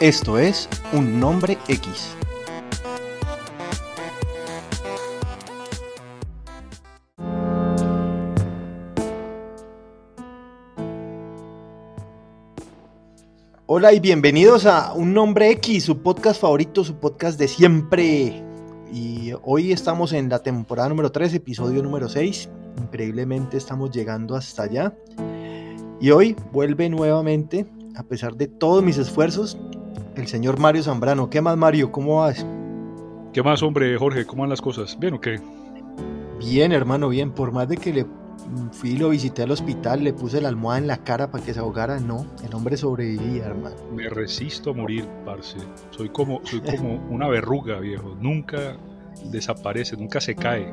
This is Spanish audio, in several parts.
Esto es Un Nombre X. Hola y bienvenidos a Un Nombre X, su podcast favorito, su podcast de siempre. Y hoy estamos en la temporada número 3, episodio número 6. Increíblemente estamos llegando hasta allá. Y hoy vuelve nuevamente, a pesar de todos mis esfuerzos, el señor Mario Zambrano. ¿Qué más, Mario? ¿Cómo vas? ¿Qué más, hombre, Jorge? ¿Cómo van las cosas? ¿Bien o qué? Bien, hermano, bien. Por más de que le fui y lo visité al hospital, le puse la almohada en la cara para que se ahogara, no. El hombre sobrevivía, hermano. Me resisto a morir, parce. Soy como, soy como una verruga, viejo. Nunca desaparece, nunca se cae.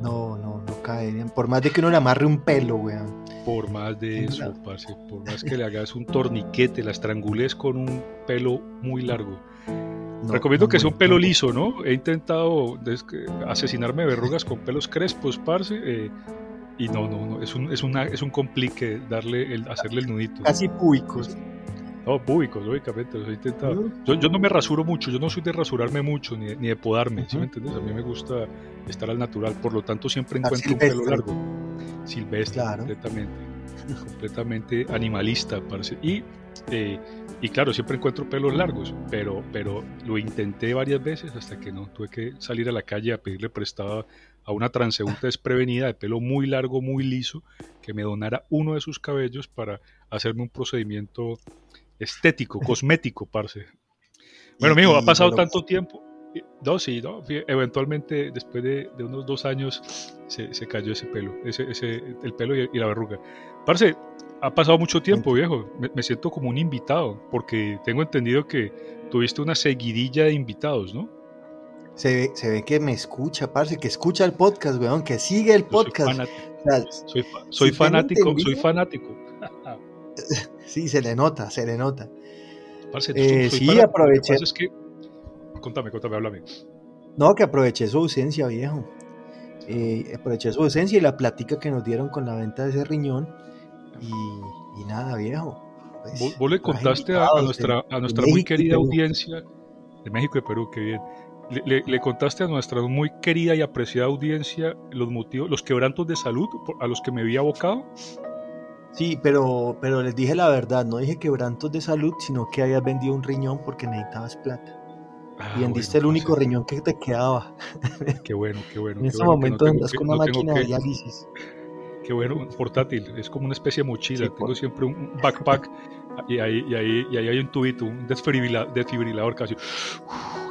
No, no, no cae. Por más de que uno le amarre un pelo, weón. Por más de eso, parce, por más que le hagas un torniquete, la estrangules con un pelo muy largo. Recomiendo que sea un pelo liso, ¿no? He intentado asesinarme de verrugas con pelos crespos, parce, eh, y no, no, no, es un, es una, es un complique darle el, hacerle el nudito. Casi públicos. No, públicos, lógicamente, los he intentado. Yo, yo, no me rasuro mucho, yo no soy de rasurarme mucho, ni, ni de podarme, ¿sí me entiendes? A mí me gusta estar al natural, por lo tanto siempre encuentro un pelo largo silvestre, completamente, completamente animalista, parece. Y, eh, y claro, siempre encuentro pelos largos, pero, pero lo intenté varias veces hasta que no, tuve que salir a la calle a pedirle prestado a una transeúnte desprevenida de pelo muy largo, muy liso, que me donara uno de sus cabellos para hacerme un procedimiento estético, cosmético, parce. Bueno, amigo, ha pasado tanto tiempo. No, sí, no. Eventualmente, después de, unos dos años, se, se, cayó ese pelo, ese, ese, el pelo y, la verruga. Parce, ha pasado mucho tiempo, viejo. Me, siento como un invitado, porque tengo entendido que tuviste una seguidilla de invitados, ¿no? Se ve, se ve que me escucha, parce, que escucha el podcast, weón, que sigue el podcast. Soy, soy, fanático, soy fanático. sí, se le nota, se le nota. Parce, eh, sí, aproveché. Es que Contame, contame, háblame. No, que aproveché su ausencia, viejo. Eh, aproveché su ausencia y la plática que nos dieron con la venta de ese riñón. Y, nada, viejo. Pues, ¿Vos, le contaste a, nuestra, a nuestra muy querida audiencia de México y Perú, qué bien. Le, contaste a nuestra muy querida y apreciada audiencia los motivos, los quebrantos de salud a los que me había abocado. Sí, pero, pero les dije la verdad, no dije quebrantos de salud, sino que habías vendido un riñón porque necesitabas plata. Ah, y vendiste el único riñón que te quedaba. Qué bueno, qué bueno. en ese momento andas con una máquina de diálisis. Qué bueno, portátil, es como una especie de mochila. Tengo siempre un backpack y ahí, y, ahí, y ahí hay un tubito, un desfibrilador casi.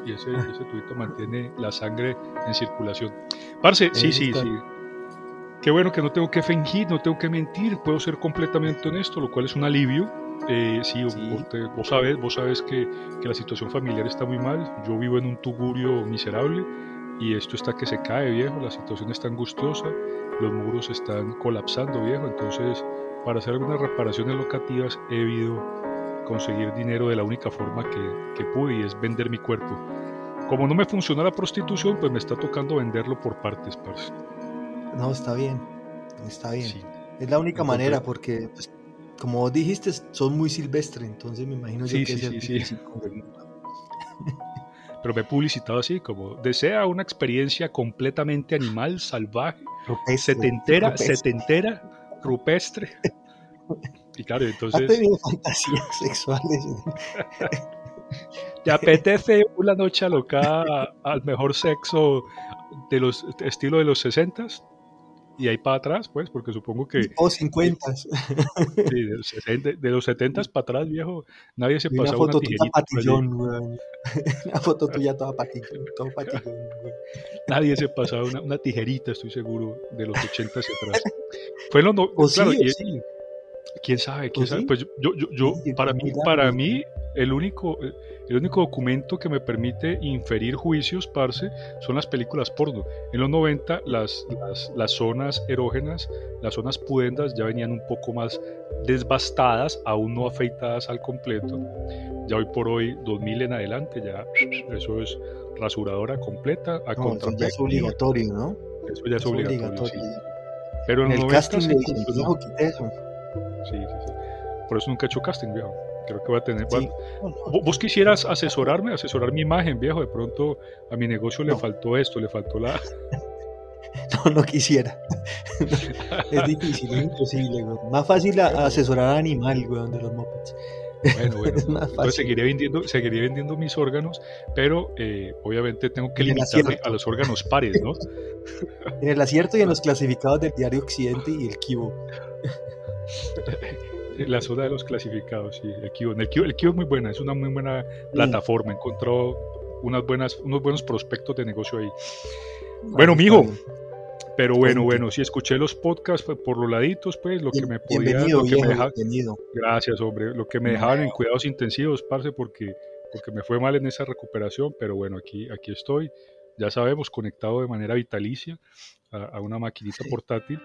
Y ese, ese tubito mantiene la sangre en circulación. Parce, sí, sí, sí. Qué bueno que no tengo que fingir, no tengo que mentir, puedo ser completamente honesto, lo cual es un alivio eh, sí, Vos, sabes, vos sabes que, que, la situación familiar está muy mal. Yo vivo en un tugurio miserable y esto está que se cae, viejo. La situación está angustiosa, los muros están colapsando, viejo. Entonces, para hacer algunas reparaciones locativas he debido conseguir dinero de la única forma que, que pude y es vender mi cuerpo. Como no me funciona la prostitución, pues me está tocando venderlo por partes, parce. No, está bien, está bien. Es la única manera porque pues, como vos dijiste, son muy silvestre, entonces me imagino sí, que sí, sí, sí. Pero me he publicitado así, como desea una experiencia completamente animal, salvaje, rupestre, setentera, rupestre. setentera, rupestre. Y claro, entonces... ¿Has tenido fantasías sexuales? ¿Te apetece una noche alocada al mejor sexo de los estilo de los sesentas? Y ahí para atrás, pues, porque supongo que... O 50. Sí, de los, 70, de los 70 para atrás, viejo, nadie se pasaba una, foto tijerita. Patillón, una foto tuya toda patillón, todo patillón, güey. Nadie se pasaba una, una, tijerita, estoy seguro, de los 80 hacia atrás. Fue lo no, o claro, sí, y, sí. ¿Quién sabe? ¿Quién sabe? Sí? Pues yo, yo, yo sí, para mí, para mí, el único, el único documento que me permite inferir juicios, parce, son las películas porno. En los 90 las, las, las zonas erógenas, las zonas pudendas ya venían un poco más desbastadas, aún no afeitadas al completo. Ya hoy por hoy, 2000 en adelante, ya eso es rasuradora completa a no, Eso ya es obligatorio, ¿no? Eso ya es, obligatorio. Pero en el casting me dicen, no, eso. Sí, sí, sí. Por eso nunca he hecho casting, viejo. Creo que va a tener. ¿Vos quisieras asesorarme, asesorar mi imagen, viejo? De pronto a mi negocio le faltó esto, le faltó la. No, no quisiera. es difícil, es imposible, güey. Más fácil asesorar a animal, güey, de los mopeds. Bueno, bueno. Entonces seguiré vendiendo, seguiré vendiendo mis órganos, pero eh, obviamente tengo que limitarme a los órganos pares, ¿no? En el acierto y en los clasificados del diario Occidente y el Kibo. La zona de los clasificados, sí, el Kibo. El Kibo, el Kibo es muy buena, es una muy buena plataforma. Encontró unas buenas, unos buenos prospectos de negocio ahí. Bueno, mijo, pero bueno, bueno, si escuché los podcasts por los laditos, pues lo que me podía. Lo que me dejaba, Gracias, hombre. Lo que me dejaban en cuidados intensivos, parce, porque, porque me fue mal en esa recuperación, pero bueno, aquí, aquí estoy. Ya sabemos, conectado de manera vitalicia a, una maquinita portátil.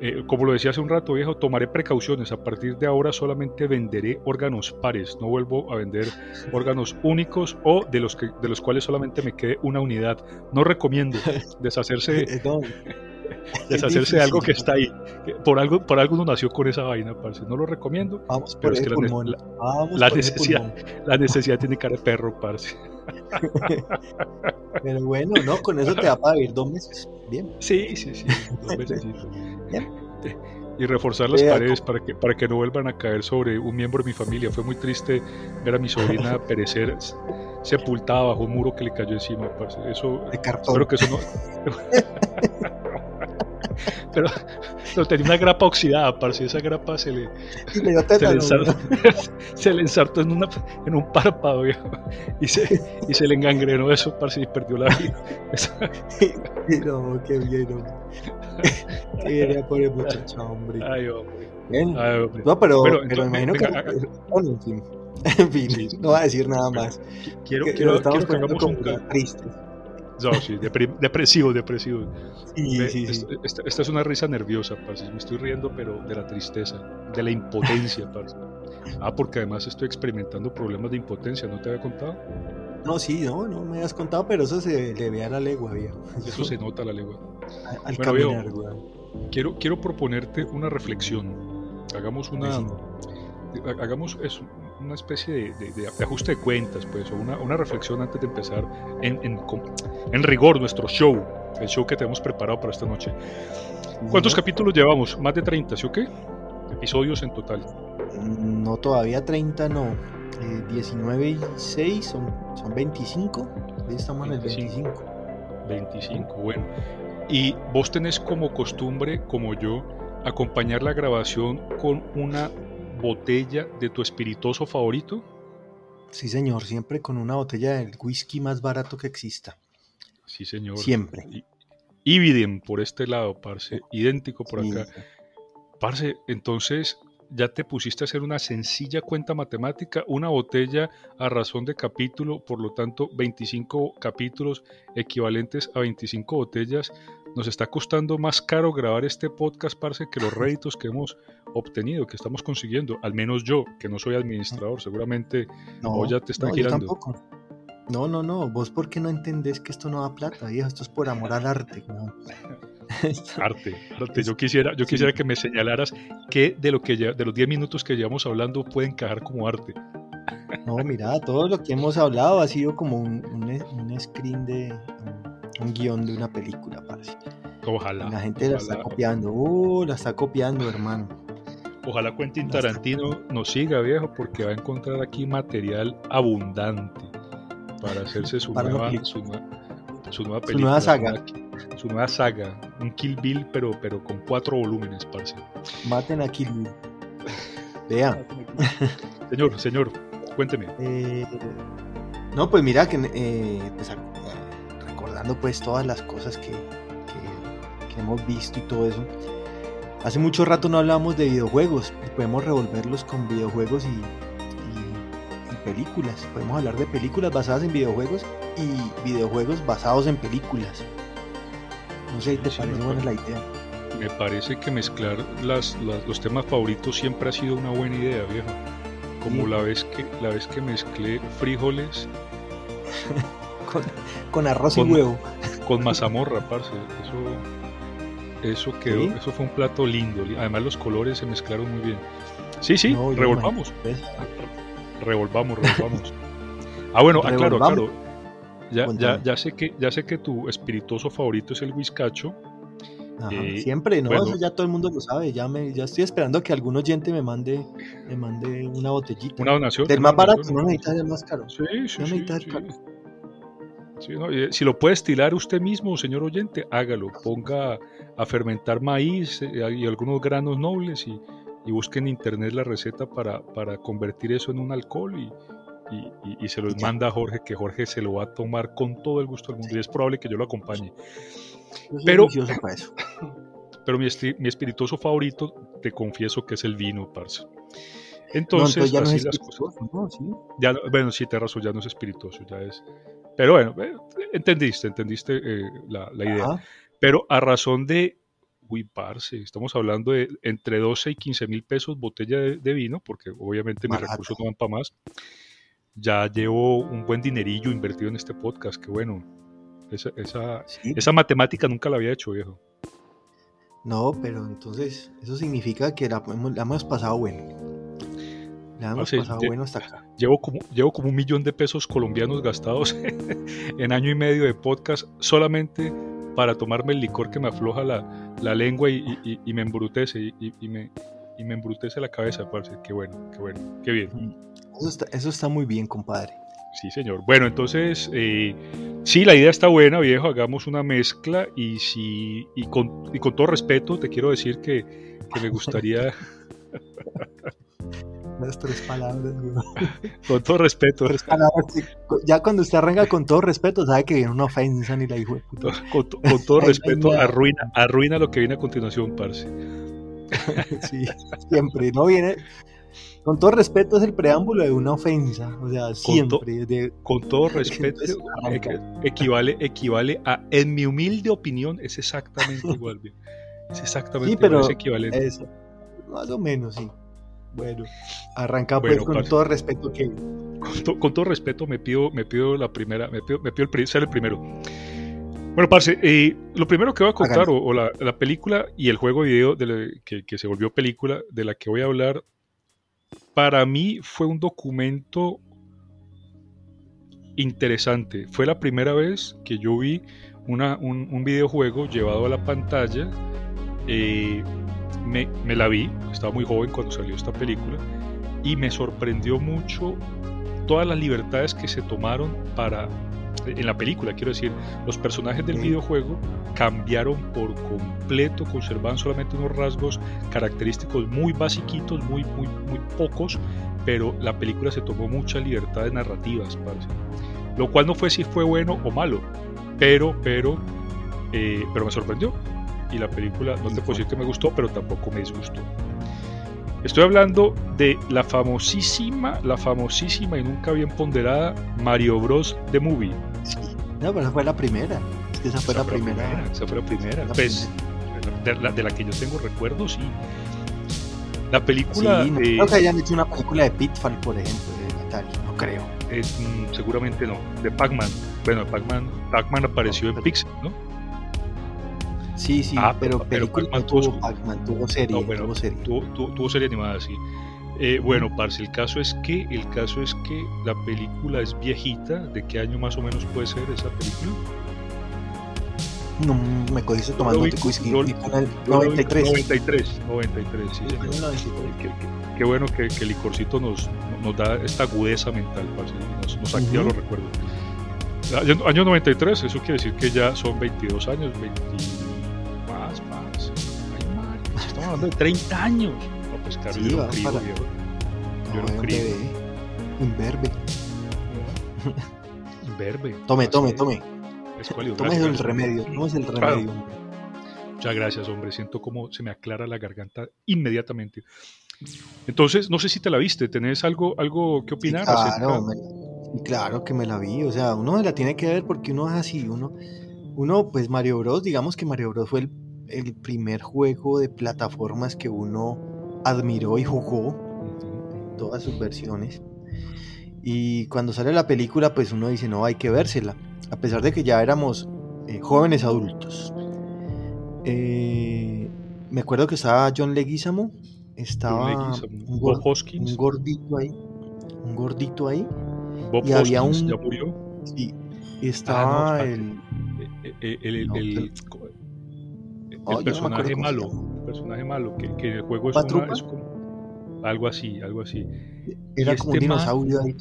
Eh, como lo decía hace un rato, viejo, tomaré precauciones. A partir de ahora solamente venderé órganos pares. No vuelvo a vender órganos únicos o de los, que, de los cuales solamente me quede una unidad. No recomiendo deshacerse. deshacerse de algo que está ahí. Por algo, por algo uno nació con esa vaina, parce. No lo recomiendo. Vamos pero es que la, necesidad, la necesidad tiene cara de perro, parce. pero bueno, no, con eso te va para vivir dos meses. Bien. Sí, sí, sí. Dos meses. y reforzar las paredes para que, para que no vuelvan a caer sobre un miembro de mi familia. Fue muy triste ver a mi sobrina perecer sepultada bajo un muro que le cayó encima. Parce. Eso, de cartón. que eso no. pero, tenía una grapa oxidada, parce, esa grapa se le, se, le ensartó, se le ensartó en, una, en un párpado y se, y se le engangrenó eso, parce, y perdió la vida. no, qué bien, hombre. qué bien por el muchacho, hombre. Ay, hombre. Bien. No, pero, pero, pero imagino que... Bueno, en fin. En fin, no va a decir nada más. Quiero, que, quiero, quiero que hagamos un... Triste. No, sí, depresivo, depresivo. Sí, sí, sí. Esta, esta, es una risa nerviosa, parce. Me estoy riendo, pero de la tristeza, de la impotencia, parce. Ah, porque además estoy experimentando problemas de impotencia, ¿no te había contado? No, sí, no, no me habías contado, pero eso se le ve a la legua, viejo. Eso se nota a la legua. Al bueno, caminar, viejo, quiero, quiero proponerte una reflexión. Hagamos una... Hagamos eso, una especie de, ajuste de cuentas, pues, o una, reflexión antes de empezar en, en, rigor nuestro show, el show que tenemos preparado para esta noche. ¿Cuántos capítulos llevamos? ¿Más de 30, sí o qué? Episodios en total. No, todavía 30 no. 19 eh, y 6 son, son 25. Ahí estamos en el 25. 25, bueno. Y vos tenés como costumbre, como yo, acompañar la grabación con una botella de tu espirituoso favorito? Sí, señor, siempre con una botella del whisky más barato que exista. Sí, señor. Siempre. Ibidem por este lado, parce. Idéntico por acá. Parce, entonces ya te pusiste a hacer una sencilla cuenta matemática, una botella a razón de capítulo, por lo tanto 25 capítulos equivalentes a 25 botellas. Nos está costando más caro grabar este podcast, parce, que los réditos que hemos obtenido, que estamos consiguiendo. Al menos yo, que no soy administrador, seguramente no, ya te está girando. No, no, no, vos porque no entendés que esto no da plata, viejo, esto es por amor al arte. arte, arte. Yo quisiera, yo quisiera que me señalaras qué de lo que de los 10 minutos que llevamos hablando puede encajar como arte. No, mira, todo lo que hemos hablado ha sido como un, screen de un, guion de una película, parece. Ojalá. La gente la está copiando, uh, la está copiando, hermano. Ojalá Quentin Tarantino nos siga, viejo, porque va a encontrar aquí material abundante para hacerse su, nueva, su, nueva, película. Su nueva saga. su nueva saga. Un Kill Bill, pero, pero con cuatro volúmenes, parce. Maten a Kill Bill. Vea. Señor, señor, cuénteme. Eh, no, pues mira, que eh, pues, recordando pues todas las cosas que, que, hemos visto y todo eso. Hace mucho rato no hablábamos de videojuegos y podemos revolverlos con videojuegos y, películas. Podemos hablar de películas basadas en videojuegos y videojuegos basados en películas. No sé, ¿te parece buena la idea? Me parece que mezclar las, los temas favoritos siempre ha sido una buena idea, viejo. Como la vez que la vez que mezclé frijoles con, arroz y huevo. Con mazamorra, parce. Eso, eso quedó, eso fue un plato lindo. Además los colores se mezclaron muy bien. Sí, sí, revolvamos. Revolvamos, revolvamos. ah, bueno, aclaro, aclaro. Ya, ya, ya, sé que, ya sé que tu espirituoso favorito es el whiskacho. Eh, siempre, ¿no? Eso ya todo el mundo lo sabe. Ya, me, ya estoy esperando que algún oyente me mande, me mande una botellita. Una donación. Del más barato, no necesitas el más caro. Sí, sí, sí, sí. Eh, si lo puede estilar usted mismo, señor oyente, hágalo. Ponga a fermentar maíz eh, y algunos granos nobles y, y busque en internet la receta para, para convertir eso en un alcohol y, y, se los manda a Jorge, que Jorge se lo va a tomar con todo el gusto del mundo y es probable que yo lo acompañe. Pero, pero mi, mi, espirituoso favorito, te confieso que es el vino, parce. Entonces, ya así las cosas. Ya, bueno, sí, te razón, ya no es espirituoso, ya es. Pero bueno, eh, entendiste, entendiste eh, la, la, idea. Pero a razón de uy, parce, estamos hablando de entre 12 y 15 mil pesos botella de, vino, porque obviamente mis recursos no van para más. Ya llevo un buen dinerillo invertido en este podcast, que bueno, esa, esa, esa matemática nunca la había hecho, viejo. No, pero entonces eso significa que la, hemos pasado bueno. La hemos pasado bueno hasta acá. Llevo como, llevo como un millón de pesos colombianos gastados en año y medio de podcast solamente para tomarme el licor que me afloja la, la lengua y, y, me embrutece y, me, y me embrutece la cabeza, parce. Qué bueno, qué bueno, qué bien. Eso está, eso está muy bien, compadre. Sí, señor. Bueno, entonces, eh, sí, la idea está buena, viejo, hagamos una mezcla y, si, y, con, y con todo respeto te quiero decir que, que me gustaría... Las tres palabras, Con todo respeto. Ya cuando usted arranca con todo respeto, sabe que viene una ofensa ni la hijo de puta. Con, todo respeto, arruina, arruina lo que viene a continuación, parce. sí, siempre. No viene. Con todo respeto es el preámbulo de una ofensa. O sea, siempre. Con, todo respeto equivale, equivale a, en mi humilde opinión, es exactamente igual. Es exactamente igual, es equivalente. Eso, más o menos, sí. Bueno, arranca pues con todo respeto que... Con, todo respeto me pido, me pido la primera, me pido, me pido el, ser el primero. Bueno, parce, eh, lo primero que voy a contar, o, la, película y el juego video de que, se volvió película, de la que voy a hablar, para mí fue un documento interesante. Fue la primera vez que yo vi una, un, videojuego llevado a la pantalla eh, me, la vi, estaba muy joven cuando salió esta película, y me sorprendió mucho todas las libertades que se tomaron para en la película, quiero decir, los personajes del videojuego cambiaron por completo, conservaban solamente unos rasgos característicos muy basiquitos, muy, muy, muy pocos, pero la película se tomó muchas libertades narrativas, parece. Lo cual no fue si fue bueno o malo, pero, pero, eh, pero me sorprendió y la película no te puedo decir que me gustó, pero tampoco me disgustó. Estoy hablando de la famosísima, la famosísima y nunca bien ponderada Mario Bros. The Movie. No, pero esa fue la primera. Es que esa fue, la, primera. Esa fue la primera. pues, De, la, que yo tengo recuerdos, sí. La película. no creo que hayan hecho una película de Pitfall, por ejemplo, de Atari. No creo. Mm, seguramente no. De Pac-Man. Bueno, Pac-Man Pac apareció en Pixel, ¿no? Sí, sí, ah, pero, película tuvo, tuvo serie, tuvo serie. Tuvo, serie animada, sí. Eh, bueno, parce, el caso es que el caso es que la película es viejita. ¿De qué año más o menos puede ser esa película? No, me cogiste tomando whisky. 93. 93, 93, sí. Qué, bueno que, el licorcito nos, nos da esta agudeza mental, parce, nos, nos activa los recuerdos. Año, 93, eso quiere decir que ya son 22 años, 20 hablando de 30 años. No, pues claro, sí, yo era un crío, yo, era un crío. Imberbe. Imberbe. Tome, tome, tome. Tome el remedio, tome el remedio. Muchas gracias, hombre. Siento como se me aclara la garganta inmediatamente. Entonces, no sé si te la viste. ¿Tenés algo, algo que opinar? claro, claro que me la vi. O sea, uno la tiene que ver porque uno es así. Uno, uno, pues Mario Bros. Digamos que Mario Bros. fue el el primer juego de plataformas que uno admiró y jugó, todas sus versiones. Y cuando sale la película, pues uno dice, no, hay que vérsela. a pesar de que ya éramos eh, jóvenes adultos. Eh, me acuerdo que estaba John Leguizamo, estaba un, gordito ahí, un gordito ahí, Bob y había un ya murió. Sí, estaba ah, el, el, el, personaje malo, el personaje malo que, que el juego es, una, es como, algo así, algo así. Era como un este dinosaurio ahí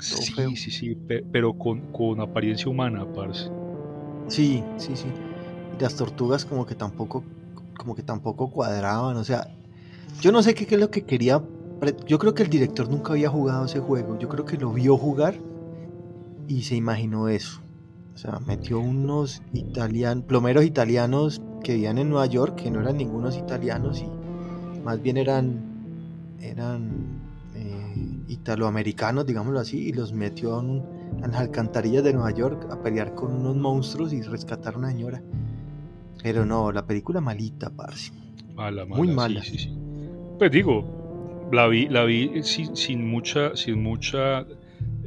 sí, sí, sí, pero con, con apariencia humana, parce. Sí, sí, sí. Y las tortugas como que tampoco, como que tampoco cuadraban, o sea, yo no sé qué, es lo que quería. Yo creo que el director nunca había jugado ese juego. Yo creo que lo vio jugar y se imaginó eso. O sea, metió unos italianos, plomeros italianos que vivían en Nueva York, que no eran ningunos italianos y más bien eran, eran eh, italoamericanos, digámoslo así, y los metió en, las alcantarillas de Nueva York a pelear con unos monstruos y rescatar a una señora. Pero no, la película malita, parce. Mala, mala, Muy mala. Sí, sí, Pues digo, la vi, la vi sin, sin mucha, sin mucha,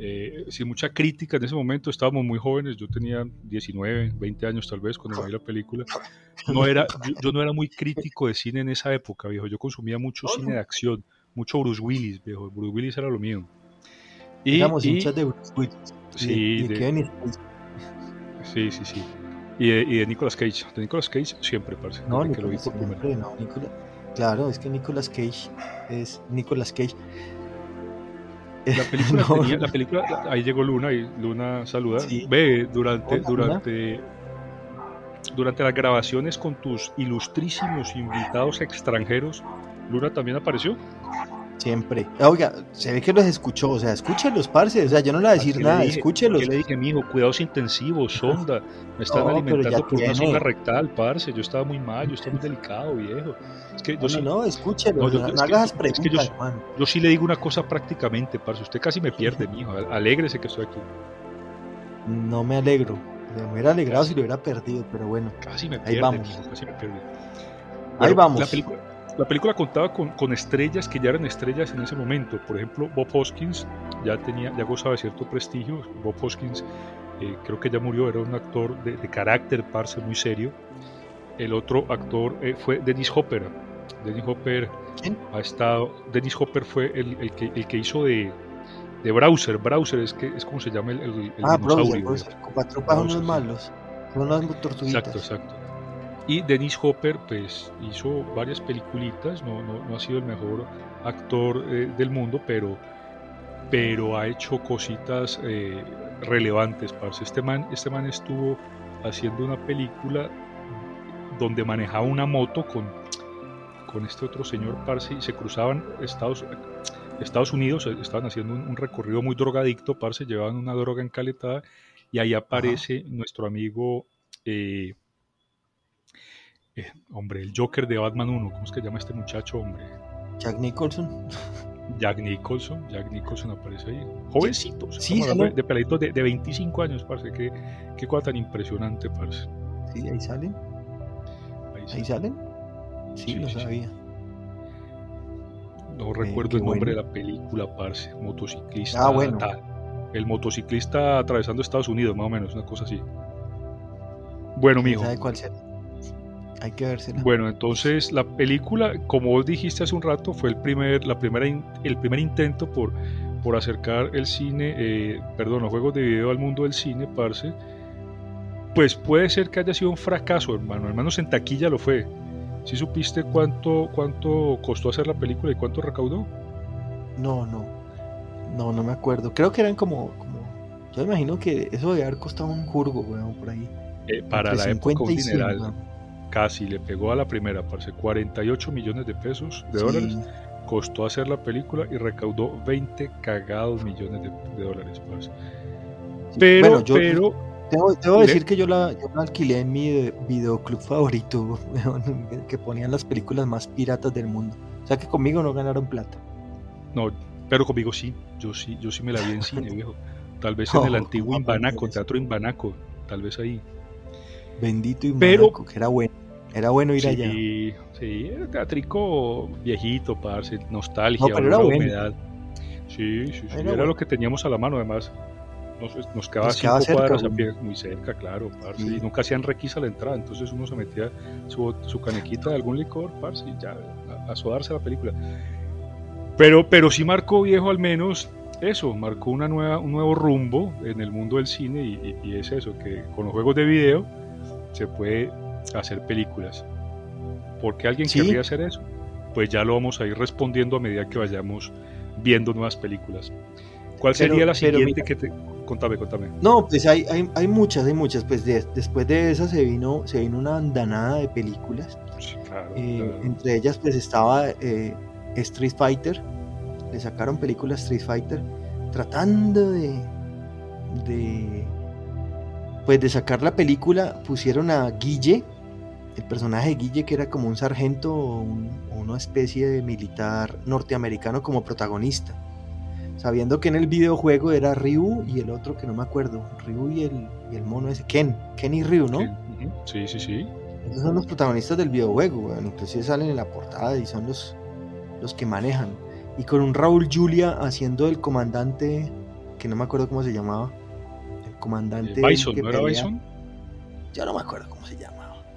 eh, sin mucha crítica en ese momento. Estábamos muy jóvenes. Yo tenía 19, 20 años tal vez cuando vi la película. No era, yo, no era muy crítico de cine en esa época, viejo. Yo consumía mucho cine de acción, mucho Bruce Willis, viejo. Bruce Willis era lo mío. Y, Éramos hinchas de Bruce Willis. Sí, de, sí, sí, sí. Y de, y de, Nicolas Cage. De Nicolas Cage siempre, parece. No, que lo vi por siempre, no, Claro, es que Nicolas Cage es Nicolas Cage. La película, tenía, la película, ahí llegó Luna y Luna saluda. Ve, durante, durante, durante las grabaciones con tus ilustrísimos invitados extranjeros, Luna también apareció. Siempre. Oiga, se ve que los escuchó, o sea, escúchenlos, parce, o sea, yo no le voy a decir nada, escúchenlos. Yo le dije, mijo, cuidados intensivos, sonda, me están alimentando por una sonda rectal, parce, yo estaba muy mal, yo estaba muy delicado, viejo. Es que yo no, sí, no, escúchenlos, no, no, hagas preguntas, yo, yo, sí le digo una cosa prácticamente, parce, usted casi me pierde, mijo, alégrese que estoy aquí. No me alegro, me hubiera alegrado si lo hubiera perdido, pero bueno. Casi me pierde, ahí vamos. Mijo, casi me pierde. ahí vamos. La película la película contaba con, con, estrellas que ya eran estrellas en ese momento. Por ejemplo, Bob Hoskins ya tenía, ya gozaba de cierto prestigio. Bob Hoskins eh, creo que ya murió, era un actor de, carácter, parce, muy serio. El otro actor eh, fue Dennis Hopper. Dennis Hopper ¿Quién? ha estado. Dennis Hopper fue el, el, que, el que hizo de, de Browser. Browser es que es como se llama el, el, ah, dinosaurio. Browser, los malos. Son las tortuguitas. Exacto, exacto. Y Dennis Hopper pues hizo varias peliculitas, no, no, no ha sido el mejor actor eh, del mundo, pero, pero ha hecho cositas eh, relevantes, parce. Este man, este man estuvo haciendo una película donde manejaba una moto con, con este otro señor, parce, y se cruzaban Estados, Estados Unidos, estaban haciendo un, recorrido muy drogadicto, parce, llevaban una droga encaletada, y ahí aparece nuestro amigo... Eh, eh, hombre, el Joker de Batman 1, ¿cómo es que llama este muchacho, hombre? Jack Nicholson. Jack Nicholson, Jack Nicholson aparece ahí. Jovencito, sí, de, de pelito de, de, 25 años, parce. Qué, qué cosa tan impresionante, parce. Sí, ahí salen. Ahí, salen. Sí, lo sabía. No recuerdo el nombre de la película, parce. Motociclista. Ah, bueno. El motociclista atravesando Estados Unidos, más o menos, una cosa así. Bueno, mijo. ¿Sabe cuál será? Hay que vérsela. Bueno, entonces la película, como vos dijiste hace un rato, fue el primer, la primera, el primer intento por, por acercar el cine, eh, perdón, los juegos de video al mundo del cine, parce. Pues puede ser que haya sido un fracaso, hermano. Hermanos, en taquilla lo fue. ¿Sí supiste cuánto, cuánto costó hacer la película y cuánto recaudó? No, no. No, no me acuerdo. Creo que eran como. como yo imagino que eso debe haber costado un jurgo, weón, por ahí. Eh, para la época general casi le pegó a la primera, parece 48 millones de pesos, de dólares. Costó hacer la película y recaudó 20 cagados millones de, dólares, Pero, yo, pero. Debo, decir que yo la, yo la, alquilé en mi videoclub favorito, que ponían las películas más piratas del mundo. O sea que conmigo no ganaron plata. No, pero conmigo sí. Yo sí, yo sí me la vi en cine, viejo. Tal vez en el antiguo Imbanaco, Teatro Imbanaco, tal vez ahí. Bendito Imbanaco, que era bueno. Era bueno ir allá. Sí, era teatrico viejito, parce, nostalgia, no, humedad. Sí, sí, sí. Era, lo que teníamos a la mano, además. nos, quedaba, cinco cuadras a pie, muy cerca, claro, parce, y nunca hacían requisa la entrada, entonces uno se metía su, su canequita de algún licor, parce, y ya, a, a sodarse la película. Pero, pero sí marcó viejo al menos eso, marcó una nueva, un nuevo rumbo en el mundo del cine y, es eso, que con los juegos de video se puede hacer películas. ¿Por qué alguien querría hacer eso? Pues ya lo vamos a ir respondiendo a medida que vayamos viendo nuevas películas. ¿Cuál sería la siguiente que te... Contame, contame. No, pues hay, hay, muchas, hay muchas. Pues después de esa se vino, se vino una andanada de películas. Eh, entre ellas pues estaba eh, Street Fighter, le sacaron películas Street Fighter tratando de, de pues de sacar la película pusieron a Guille el personaje de Guille que era como un sargento o, una especie de militar norteamericano como protagonista sabiendo que en el videojuego era Ryu y el otro que no me acuerdo Ryu y el, y el mono ese Ken Ken y Ryu ¿no? Sí, sí, sí. Esos son los protagonistas del videojuego, bueno, inclusive salen en la portada y son los, los que manejan y con un Raúl Julia haciendo el comandante, que no me acuerdo cómo se llamaba. El comandante. Bison, ¿no era Bison? Ya no me acuerdo cómo se llamaba.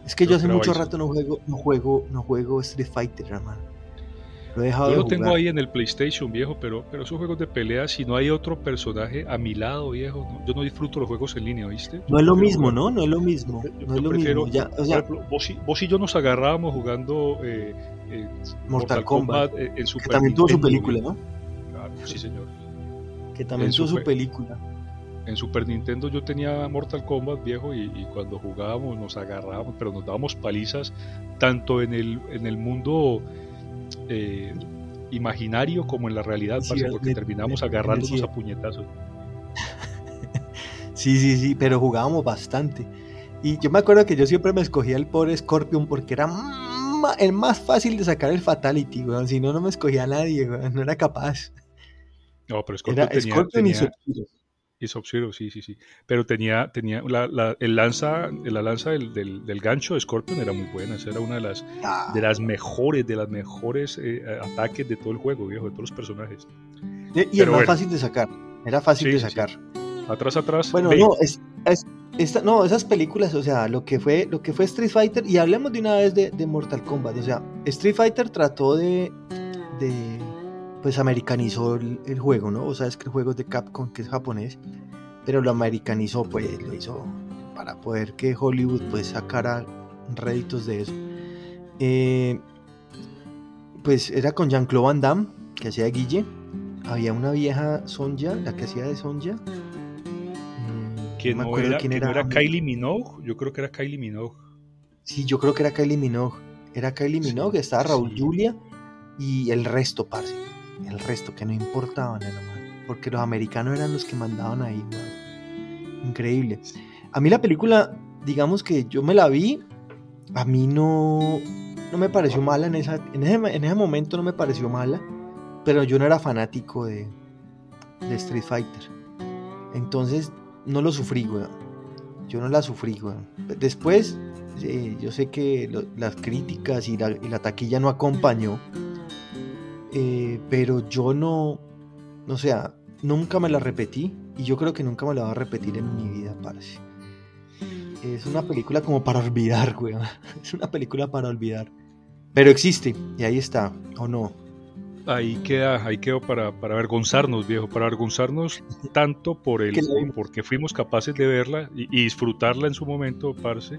Es que yo hace mucho rato no juego, no juego, no juego Street Fighter, hermano. Lo he dejado yo lo tengo ahí en el PlayStation, viejo, pero, pero esos juegos de pelea, si no hay otro personaje a mi lado, viejo, yo no disfruto los juegos en línea, ¿viste? No es lo mismo, ¿no? No es lo mismo. no es lo mismo. Ya, o sea, vos, y, yo nos agarrábamos jugando eh, Mortal, Kombat, eh, en Super que también tuvo su película, ¿no? Claro, sí, señor. Que también tuvo su película. En Super Nintendo yo tenía Mortal Kombat viejo y, cuando jugábamos nos agarrábamos, pero nos dábamos palizas tanto en el, en el mundo eh, imaginario como en la realidad, porque terminamos agarrándonos a puñetazos. sí, sí, sí, pero jugábamos bastante. Y yo me acuerdo que yo siempre me escogía el pobre Scorpion porque era el más fácil de sacar el Fatality, weón. Si no, no me escogía a nadie, No era capaz. No, pero Scorpion tenía, y Sub-Zero, sí, sí, sí. Pero tenía, tenía la, el lanza, la lanza del, del, gancho de Scorpion era muy buena. Esa era una de las, de las mejores, de las mejores eh, ataques de todo el juego, viejo, de todos los personajes. Y, era fácil de sacar. Era fácil de sacar. Atrás, atrás. Bueno, no, es, esta, no, esas películas, o sea, lo que fue, lo que fue Street Fighter, y hablemos de una vez de, Mortal Kombat, o sea, Street Fighter trató de, de pues americanizó el, juego, ¿no? O sea, es que el juego es de Capcom, que es japonés, pero lo americanizó, pues lo hizo para poder que Hollywood pues sacara réditos de eso. Eh, pues era con Jean-Claude Van Damme, que hacía Guille. Había una vieja Sonja, la que hacía de Sonja que no, era, quién era. Kylie Minogue, yo creo que era Kylie Minogue. Sí, yo creo que era Kylie Minogue. Era Kylie Minogue, estaba Raúl Julia y el resto, parce. El resto que no importaban, porque los americanos eran los que mandaban ahí, Increíble. A mí la película, digamos que yo me la vi, a mí no, no me pareció mala en, esa, en, ese, en ese momento, no me pareció mala, pero yo no era fanático de, de Street Fighter. Entonces no lo sufrí, weón. Yo no la sufrí, weón. Después, eh, yo sé que las críticas y la, taquilla no acompañó, eh, pero yo no, o sea, nunca me la repetí y yo creo que nunca me la voy a repetir en mi vida, parece. Es una película como para olvidar, weón. Es una película para olvidar. Pero existe y ahí está, ¿o no? ahí queda, ahí quedó para, para avergonzarnos, viejo, para avergonzarnos tanto por el, porque fuimos capaces de verla y, disfrutarla en su momento, parce,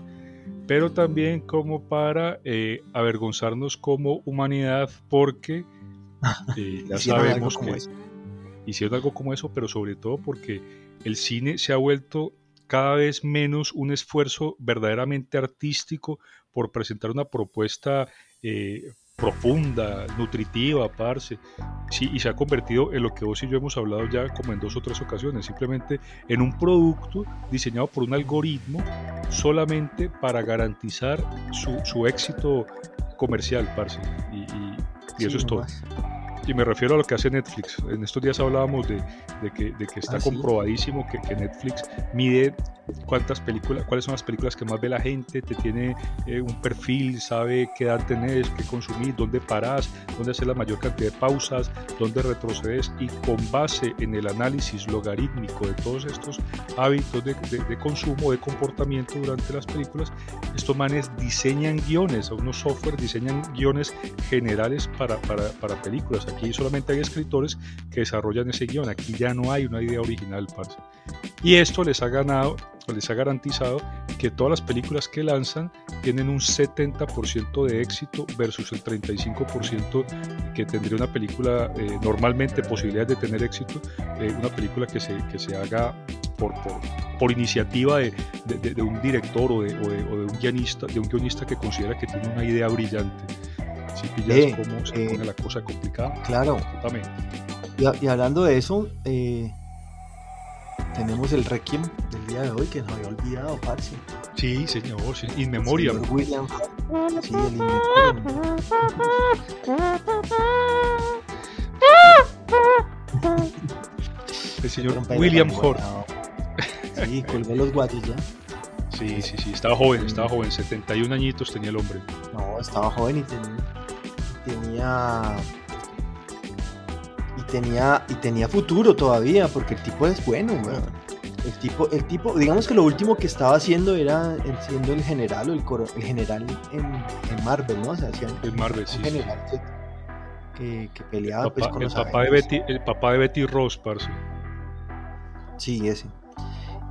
pero también como para eh, avergonzarnos como humanidad, porque eh, ya sabemos que hicieron algo como eso, pero sobre todo porque el cine se ha vuelto cada vez menos un esfuerzo verdaderamente artístico por presentar una propuesta eh, profunda, nutritiva, parce. Sí, y se ha convertido en lo que vos y yo hemos hablado ya como en dos o tres ocasiones, simplemente en un producto diseñado por un algoritmo solamente para garantizar su, éxito comercial, parce. Y, eso es todo. Y me refiero a lo que hace Netflix. En estos días hablábamos de, que, está ah, comprobadísimo que, Netflix mide cuántas películas, cuáles son las películas que más ve la gente, te tiene eh, un perfil, sabe qué edad tenés, qué consumir, dónde parás, dónde hacer la mayor cantidad de pausas, dónde retrocedes y con base en el análisis logarítmico de todos estos hábitos de, de consumo, de comportamiento durante las películas, estos manes diseñan guiones, unos software diseñan guiones generales para, para, para películas. Aquí solamente hay escritores que desarrollan ese guion, aquí ya no hay una idea original, parce. Y esto les ha ganado, les ha garantizado que todas las películas que lanzan tienen un 70% de éxito versus el 35% que tendría una película eh, normalmente posibilidades de tener éxito, eh, una película que se, que se haga por, por, iniciativa de, un director o de, o de, un guionista, de un guionista que considera que tiene una idea brillante. Si pillas eh, cómo se pone la cosa complicada. Claro. Y, y, hablando de eso, eh, tenemos el Requiem del día de hoy que nos había olvidado, parce. Sí, señor, sí. In Memoriam. William. Sí, el In el señor William Hort. Sí, colgó los guatis ya. Sí, sí, sí, estaba joven, estaba joven, 71 añitos tenía el hombre. No, estaba joven y tenía y tenía y tenía futuro todavía porque el tipo es bueno el tipo el tipo digamos que lo último que estaba haciendo era siendo el general o el, el general en, Marvel no o sea Marvel sí, general Que, peleaba el pues, papá, pues, con el papá de Betty el papá de Betty Ross parce. Sí ese.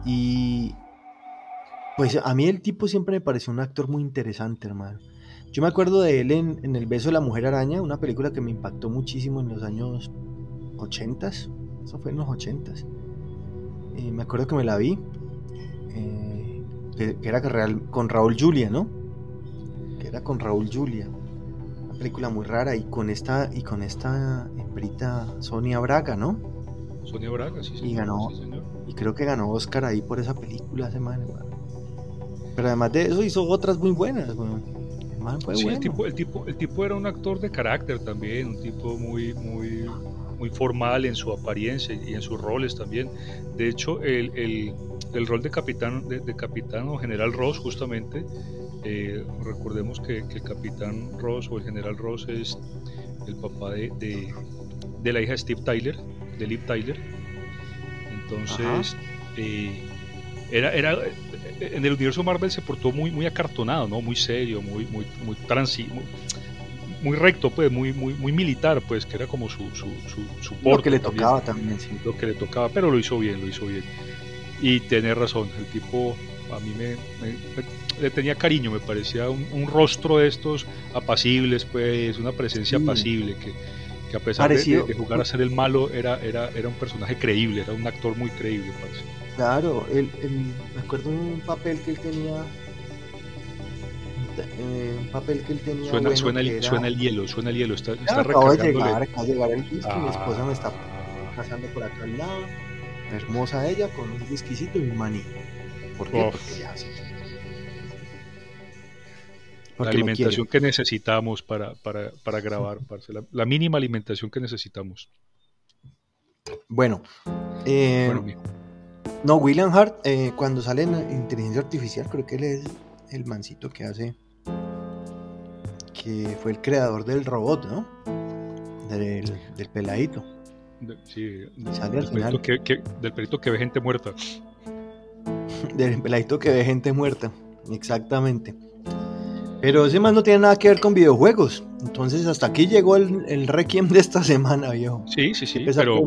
Y pues a mí el tipo siempre me pareció un actor muy interesante hermano yo me acuerdo de él en, El beso de la mujer araña, una película que me impactó muchísimo en los años 80. Eso fue en los 80. Eh, me acuerdo que me la vi. Eh, que, era con Raúl Julia, ¿no? Que era con Raúl Julia. Una película muy rara y con esta y con esta hembrita Sonia Braga, ¿no? Sonia Braga, sí, Y ganó y creo que ganó Oscar ahí por esa película semana. Pero además de eso hizo otras muy buenas, sí, el, tipo, el, tipo, el tipo era un actor de carácter también, un tipo muy, muy, muy formal en su apariencia y en sus roles también. De hecho, el, el, el rol de capitán, de, capitán o general Ross, justamente, eh, recordemos que, el capitán Ross o el general Ross es el papá de, de, la hija de Steve Tyler, de Liv Tyler. Entonces, eh, era, era, en el universo Marvel se portó muy, muy acartonado, ¿no? Muy serio, muy, muy, muy transi, muy, recto, pues, muy, muy, muy militar, pues, que era como su, su, su, Lo que le tocaba también, sí. Lo que le tocaba, pero lo hizo bien, lo hizo bien. Y tiene razón, el tipo a mí me, le tenía cariño, me parecía un, rostro de estos apacibles, pues, una presencia apacible que, que a pesar de, jugar a ser el malo, era, era, era un personaje creíble, era un actor muy creíble, parece. Claro, el, me acuerdo un papel que él tenía. Eh, un papel que él tenía. Suena, suena, el, suena el hielo, suena el hielo. Está, está acabo de llegar, acabo de llegar el whisky. Mi esposa me está pasando por acá al lado. Hermosa ella, con un whiskycito y un maní. ¿Por qué? Porque ya sí. la alimentación que necesitamos para, para, para grabar, la, la, mínima alimentación que necesitamos. Bueno, eh, bueno no, William Hart, eh, cuando sale en inteligencia artificial, creo que él es el mancito que hace. que fue el creador del robot, ¿no? Del, peladito. sí, sale del, al Que, del peladito que ve gente muerta. del peladito que ve gente muerta, exactamente. Pero ese más no tiene nada que ver con videojuegos. Entonces, hasta aquí llegó el, el Requiem de esta semana, viejo. Sí, sí, sí. Pero,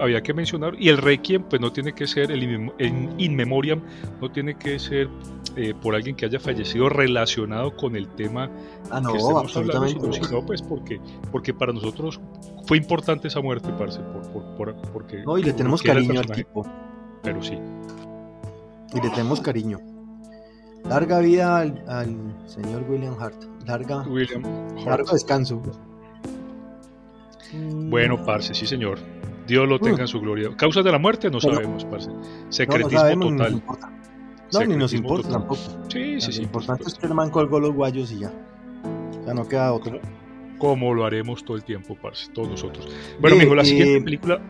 había, que mencionar. Y el Requiem, pues no tiene que ser, el In, Memoriam, no tiene que ser eh, por alguien que haya fallecido relacionado con el tema ah, no, que estamos hablando, sino, pues porque, porque para nosotros fue importante esa muerte, parce. Por, por, porque, no, y le tenemos cariño al tipo. Pero sí. Y le tenemos cariño. Larga vida al, señor William Hart. Larga, William largo descanso. Bueno, parce, sí, señor. Dios lo tenga en su gloria. ¿Causas de la muerte? No sabemos, parce. Secretismo total. No, ni nos importa tampoco. Sí, sí, sí. Lo importante es que el man colgó los guayos y ya. Ya no queda otro. como lo haremos todo el tiempo, parce, todos nosotros. Bueno, amigo, la siguiente película.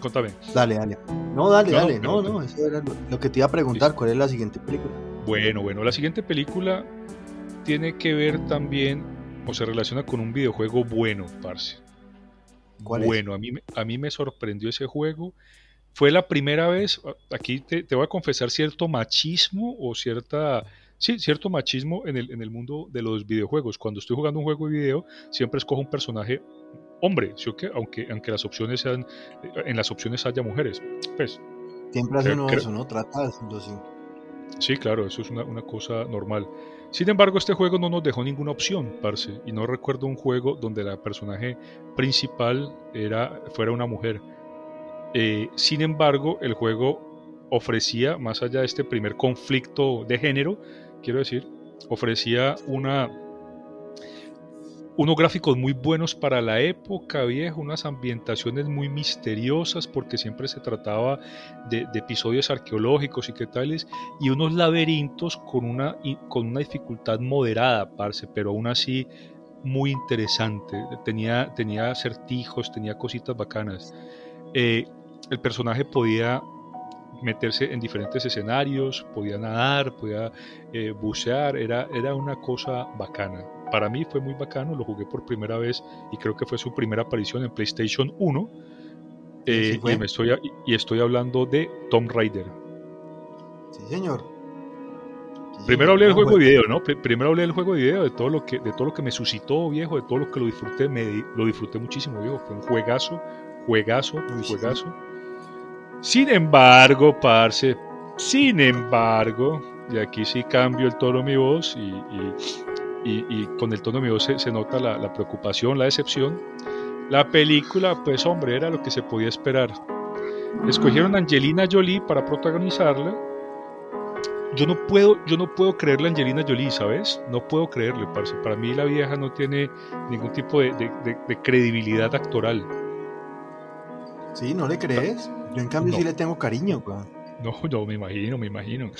Contame. Dale, dale. No, dale, dale. No, no, eso era lo que te iba a preguntar. ¿Cuál es la siguiente película? Bueno, bueno, la siguiente película tiene que ver también o se relaciona con un videojuego bueno, parce. bueno, a mí, a mí me sorprendió ese juego. Fue la primera vez, aquí te, te voy a confesar cierto machismo o cierta sí, cierto machismo en el, en el mundo de los videojuegos. Cuando estoy jugando un juego de video, siempre escojo un personaje hombre, ¿sí aunque, aunque las opciones sean, eh, en las opciones haya mujeres. Pues, siempre hace uno eso, ¿no? Hacerlo así. Sí, claro, eso es una, cosa normal. Sin embargo, este juego no nos dejó ninguna opción, parce, y no recuerdo un juego donde la personaje principal era, fuera una mujer. Eh, sin embargo, el juego ofrecía, más allá de este primer conflicto de género, quiero decir, ofrecía una, unos gráficos muy buenos para la época vieja, unas ambientaciones muy misteriosas porque siempre se trataba de, episodios arqueológicos y qué tales, y unos laberintos con una, con una dificultad moderada, parce, pero aún así muy interesante. Tenía, tenía acertijos, tenía cositas bacanas. Eh, el personaje podía meterse en diferentes escenarios, podía nadar, podía eh, bucear, era, era una cosa bacana. Para mí fue muy bacano, lo jugué por primera vez y creo que fue su primera aparición en PlayStation 1. Eh, y, me estoy, y estoy hablando de Tomb Raider. Sí, señor. Primero hablé del juego de video, ¿no? Primero hablé del juego de video, de todo lo que, de todo lo que me suscitó, viejo, de todo lo que lo disfruté, me, lo disfruté muchísimo, viejo. Fue un juegazo, juegazo, un juegazo. Sin embargo, parce, sin embargo, y aquí sí cambio el tono de mi voz y, con el tono de mi voz se, nota la, preocupación, la decepción. La película, pues hombre, era lo que se podía esperar. Escogieron a Angelina Jolie para protagonizarla. Yo no puedo, yo no puedo creerle a Angelina Jolie, ¿sabes? No puedo creerle, parce. Para mí la vieja no tiene ningún tipo de, de credibilidad actoral. Sí, ¿no le crees? Yo en cambio sí le tengo cariño, No, yo me imagino, me imagino.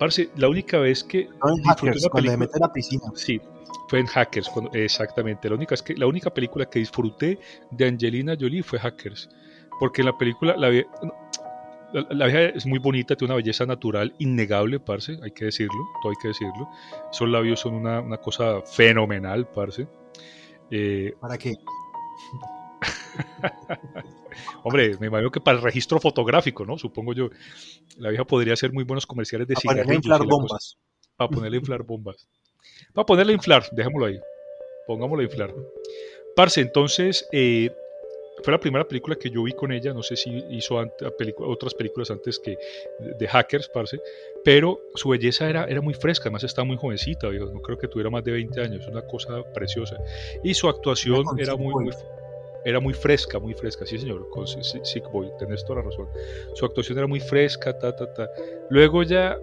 Parce, la única vez que no, en Hackers, cuando me a la piscina. Sí, fue en Hackers, exactamente. La única, es que, la única película que disfruté de Angelina Jolie fue Hackers. Porque en la película la, la, vieja es muy bonita, tiene una belleza natural innegable, parce, hay que decirlo, todo hay que decirlo. Esos labios son una, una cosa fenomenal, parce. Eh, ¿Para qué? Hombre, me imagino que para el registro fotográfico, ¿no? Supongo yo. La vieja podría hacer muy buenos comerciales de cigarrillos. Para inflar bombas. Para ponerle a inflar bombas. Para ponerle a inflar, dejémoslo ahí. Pongámoslo a inflar. Parce, entonces, eh, fue la primera película que yo vi con ella. No sé si hizo otras películas antes que de hackers, parce. Pero su belleza era, era muy fresca, además estaba muy jovencita. no creo que tuviera más de 20 años. Una cosa preciosa. Y su actuación era muy, muy era muy fresca, muy fresca, sí señor, con Sick Boy, tenés toda la razón. Su actuación era muy fresca, ta, ta, ta. Luego ya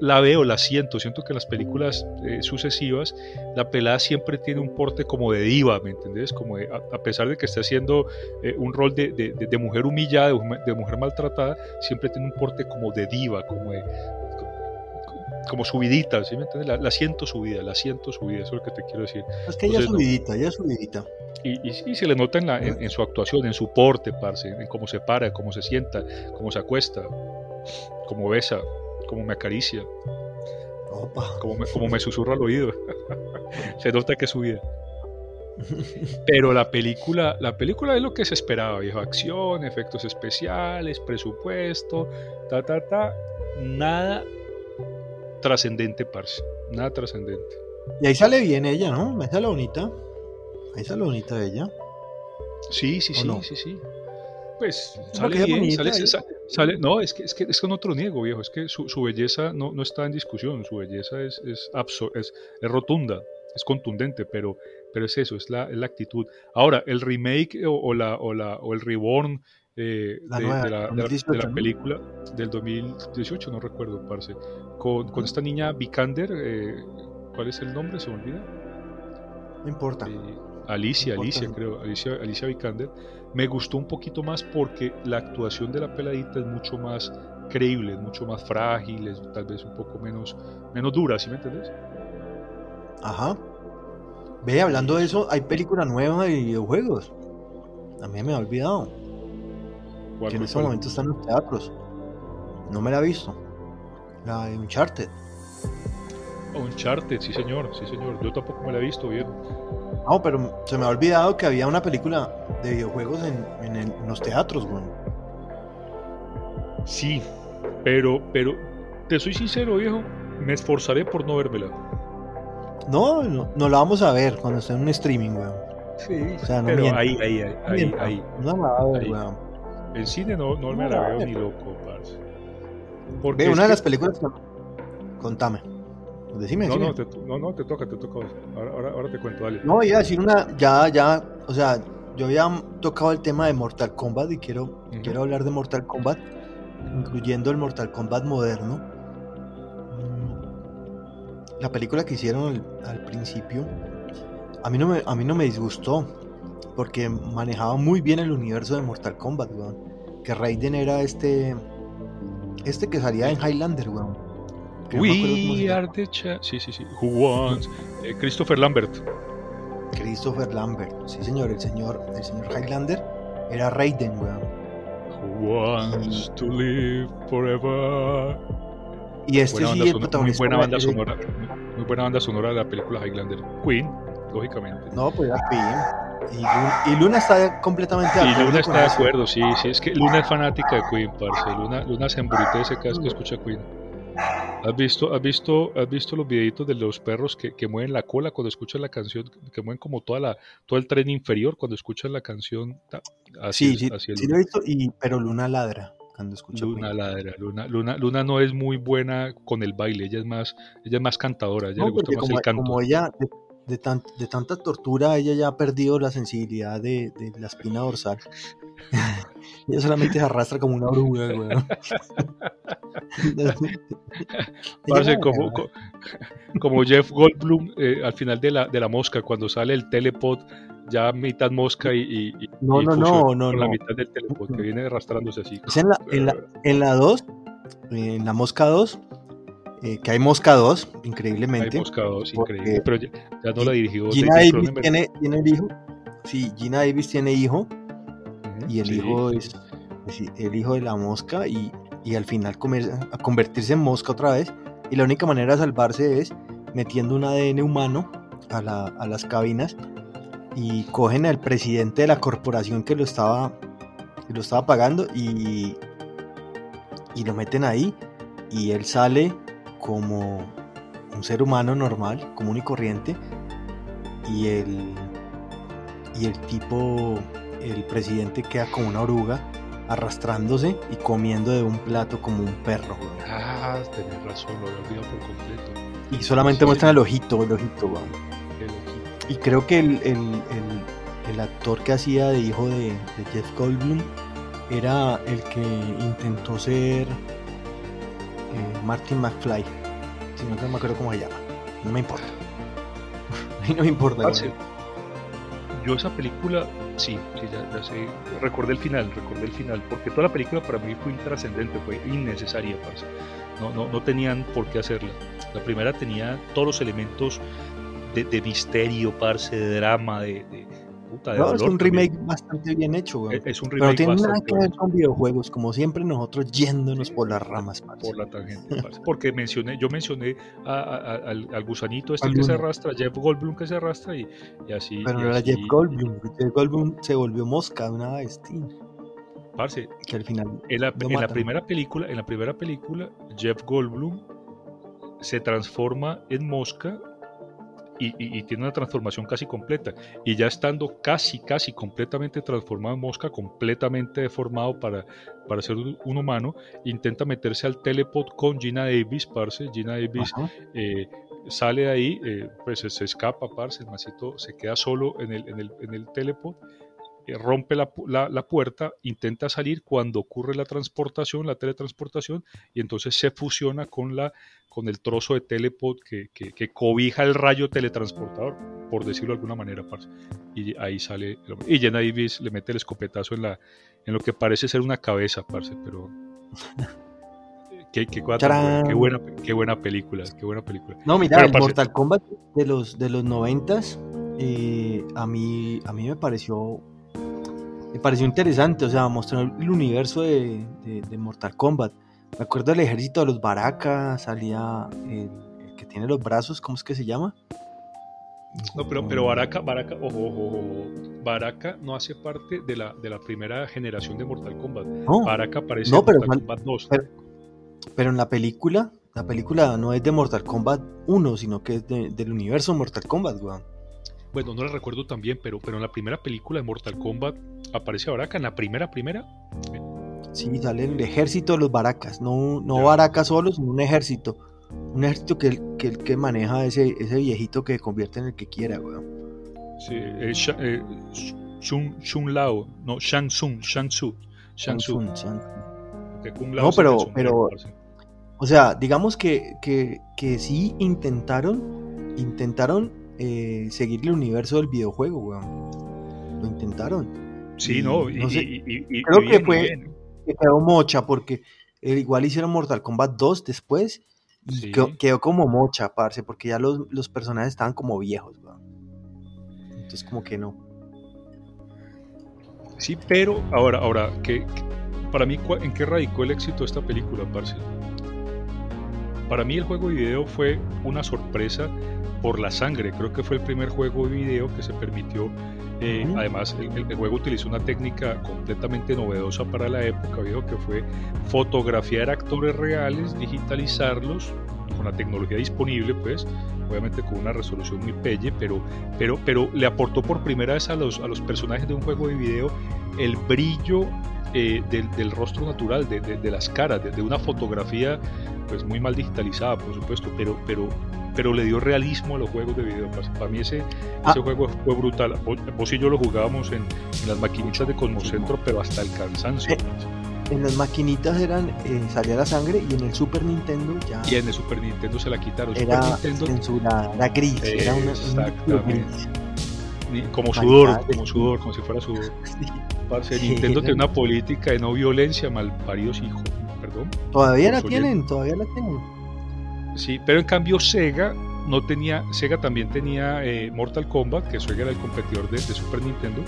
la veo, la siento, siento que en las películas eh, sucesivas la pelada siempre tiene un porte como de diva, ¿me entendés? Como a, pesar de que esté haciendo eh, un rol de, de, de, mujer humillada, de, mujer maltratada, siempre tiene un porte como de diva, como de, como subidita, ¿sí me entiendes? La, siento subida, la siento subida, eso es lo que te quiero decir. Es que ella es subidita, ella es subidita. Y, y, se le nota en, la, en, su actuación, en su porte, parce, en cómo se para, cómo se sienta, cómo se acuesta, cómo besa, cómo me acaricia, Opa. Cómo, me, cómo me susurra al oído. se nota que es su vida. Pero la película, la película es lo que se esperaba, viejo. Acción, efectos especiales, presupuesto, ta, ta, ta. Nada trascendente, parce. Nada trascendente. Y ahí sale bien ella, ¿no? Ahí sale bonita. Ahí sale bonita ella. Sí, sí, sí, sí, sí. Pues sale bien, sale, no, es que, es que es que no te lo niego, viejo, es que su, su belleza no, no, está en discusión, su belleza es, es, es, es, rotunda, es contundente, pero, pero es eso, es la, la actitud. Ahora, el remake o, la, o, la, o el reborn eh, de, la, de, la, película del 2018, no recuerdo, parce, con, con esta niña Vikander, eh, ¿cuál es el nombre? ¿Se me olvida? No importa. Eh, Alicia, Alicia creo, Alicia, Alicia Vikander, me gustó un poquito más porque la actuación de la peladita es mucho más creíble, es mucho más frágil, es tal vez un poco menos, menos dura, ¿sí me entiendes? Ajá. Ve, hablando de eso, hay película nueva de videojuegos. A mí me ha olvidado. Que en este momento están en los teatros. No me la he visto. La de Uncharted. Uncharted, sí señor, sí señor. Yo tampoco me la he visto bien. No, pero se me ha olvidado que había una película de videojuegos en, los teatros, güey. Sí, pero, pero, te soy sincero, viejo, me esforzaré por no vérmela. No, no, la vamos a ver cuando esté en un streaming, weón. Sí, o sea, no pero ahí, ahí, ahí, ahí, ahí. No la va a ver, weón. En cine no, no, me la veo ni loco, parce. Porque Ve, una de las películas que... Contame. Decime, no, no, te, no, no, te toca, te toca. Ahora, ahora, te cuento, dale. No, iba a decir una, ya, ya, o sea, yo había tocado el tema de Mortal Kombat y quiero, quiero hablar de Mortal Kombat, incluyendo el Mortal Kombat moderno. Mm, la película que hicieron al, principio, a mí, no me, a mí no me disgustó, porque manejaba muy bien el universo de Mortal Kombat, weón. Que Raiden era este, este que salía en Highlander, weón We are the Sí, sí, sí. Who wants? Eh, Christopher Lambert. Christopher Lambert. Sí, señor. El señor, el señor Highlander era Raiden, weón. Who wants to live forever? Y este sí, el protagonista. Muy buena banda sonora. Muy buena banda sonora de la película Highlander. Queen, lógicamente. No, pues ya Queen. Y Luna, está completamente de acuerdo. Y Luna está de acuerdo, sí, sí. Es que Luna es fanática de Queen, parce. Luna, Luna se embrutece cada vez que escucha Queen. ¿Has visto, has visto, has visto los videitos de los perros que, que, mueven la cola cuando escuchan la canción, que mueven como toda la, todo el tren inferior cuando escuchan la canción? Así sí, sí, sí lo he visto, y, pero Luna ladra cuando escucha. Luna ladra, Luna, Luna, Luna no es muy buena con el baile, ella es más, ella es más cantadora, ella le gusta más el canto. Como ella, de, de, de, tanta tortura, ella ya ha perdido la sensibilidad de, de la espina dorsal. ella solamente se arrastra como una oruga, güey. como, como, Jeff Goldblum eh, al final de la, de la mosca, cuando sale el telepod, ya mitad mosca y, y no, no, no, no, la mitad del telepod, que viene arrastrándose así. en la 2, en la, en la mosca 2, eh, que hay Mosca 2, increíblemente. Hay Mosca 2, increíble, pero ya, no la dirigió. Gina Davis tiene, tiene el hijo. Sí, Gina Davis tiene hijo. y el hijo es, el hijo de la mosca y, y al final a convertirse en mosca otra vez. Y la única manera de salvarse es metiendo un ADN humano a, la, a las cabinas y cogen al presidente de la corporación que lo estaba, que lo estaba pagando y, y lo meten ahí y él sale como un ser humano normal, común y corriente, y el, y el tipo, el presidente queda como una oruga, arrastrándose y comiendo de un plato como un perro. Ah, tenés razón, lo había olvidado por completo. Y solamente muestran el ojito, el ojito, Y creo que el, el, el, actor que hacía de hijo de, de Jeff Goldblum era el que intentó ser eh, Martin McFly. Si no, me acuerdo cómo se llama. No me importa. no me importa. yo esa película, sí, sí ya, sé, recordé el final, recordé el final, porque toda la película para mí fue intrascendente, fue innecesaria, No, no, no tenían por qué hacerla. La primera tenía todos los elementos de, de misterio, parce, de drama, de, es un remake bastante bien hecho, güey. Es, un remake Pero tiene nada que ver con videojuegos, como siempre nosotros yéndonos por las ramas, Por la tangente, Porque mencioné, yo mencioné al, gusanito este que se arrastra, Jeff Goldblum que se arrastra y, así. Pero no era Jeff Goldblum, Jeff Goldblum se volvió mosca una vez, Parce, que al final en la, en la primera película, en la primera película, Jeff Goldblum se transforma en mosca y, tiene una transformación casi completa. Y ya estando casi, casi completamente transformado en mosca, completamente deformado para, para ser un, humano, intenta meterse al telepod con Gina Davis, parce. Gina Davis eh, sale de ahí, eh, pues se, escapa, parce. El masito se queda solo en el, en el, en el telepod rompe la, la, puerta, intenta salir cuando ocurre la transportación, la teletransportación, y entonces se fusiona con, la, con el trozo de telepod que, que, cobija el rayo teletransportador, por decirlo de alguna manera, parce. Y ahí sale. y Jenna Davis le mete el escopetazo en, la, en lo que parece ser una cabeza, parce, pero. Qué, qué, qué, buena, qué buena película, qué buena película. No, mira, el Mortal Kombat de los, de los noventas eh, a, mí, a mí me pareció me pareció interesante, o sea, mostrar el universo de, Mortal Kombat. Me acuerdo del ejército de los Baraka, salía el, que tiene los brazos, ¿cómo es que se llama? No, pero, pero Baraka, Baraka, ojo, ojo, Baraka no hace parte de la, de la primera generación de Mortal Kombat. Baraka aparece en Mortal Kombat 2. Pero, en la película, la película no es de Mortal Kombat 1, sino que es del universo Mortal Kombat, weón bueno, no la recuerdo tan bien, pero, pero en la primera película de Mortal Kombat aparece Baraka, en la primera, primera. Sí, sale el ejército de los Baracas, no, no Baracas solo, sino un ejército. Un ejército que el que, maneja ese, ese viejito que convierte en el que quiera, weón. Sí, eh, eh Shun, Lao, no, Shang Tsung, Shang Tzu. Shang Tsung. No, pero, pero o sea, digamos que, que, que sí intentaron, intentaron eh, seguir el universo del videojuego, weón. Lo intentaron. Sí, no, y, creo que fue que quedó mocha porque eh, igual hicieron Mortal Kombat 2 después y quedó, como mocha, parce, porque ya los, personajes estaban como viejos, weón. Entonces como que no. Sí, pero ahora, ahora, que para mí, ¿en qué radicó el éxito de esta película, parce? Para mí el juego de video fue una sorpresa por la sangre. Creo que fue el primer juego de video que se permitió. Eh, además, el, juego utilizó una técnica completamente novedosa para la época, viejo, que fue fotografiar actores reales, digitalizarlos con la tecnología disponible, pues, obviamente con una resolución muy pelle, pero, pero, pero le aportó por primera vez a los, a los personajes de un juego de video el brillo eh, del, rostro natural, de, de, las caras, de, una fotografía pues muy mal digitalizada, por supuesto, pero, pero pero le dio realismo a los juegos de video. Para mí ese, ah. ese juego fue brutal. Vos, y yo lo jugábamos en, las maquinitas de Cosmocentro, pero hasta el cansancio. Eh, en las maquinitas eran eh, salía la sangre y en el Super Nintendo ya. Y en el Super Nintendo se la quitaron. Era Super Nintendo, censurada, era gris, era una, como sudor, como sudor, como si fuera sudor. Nintendo tiene una política de no violencia, malparidos hijos, perdón. Todavía la tienen, todavía la tienen. Sí, pero en cambio Sega no tenía, Sega también tenía eh, Mortal Kombat, que Sega era el competidor de, Super Nintendo,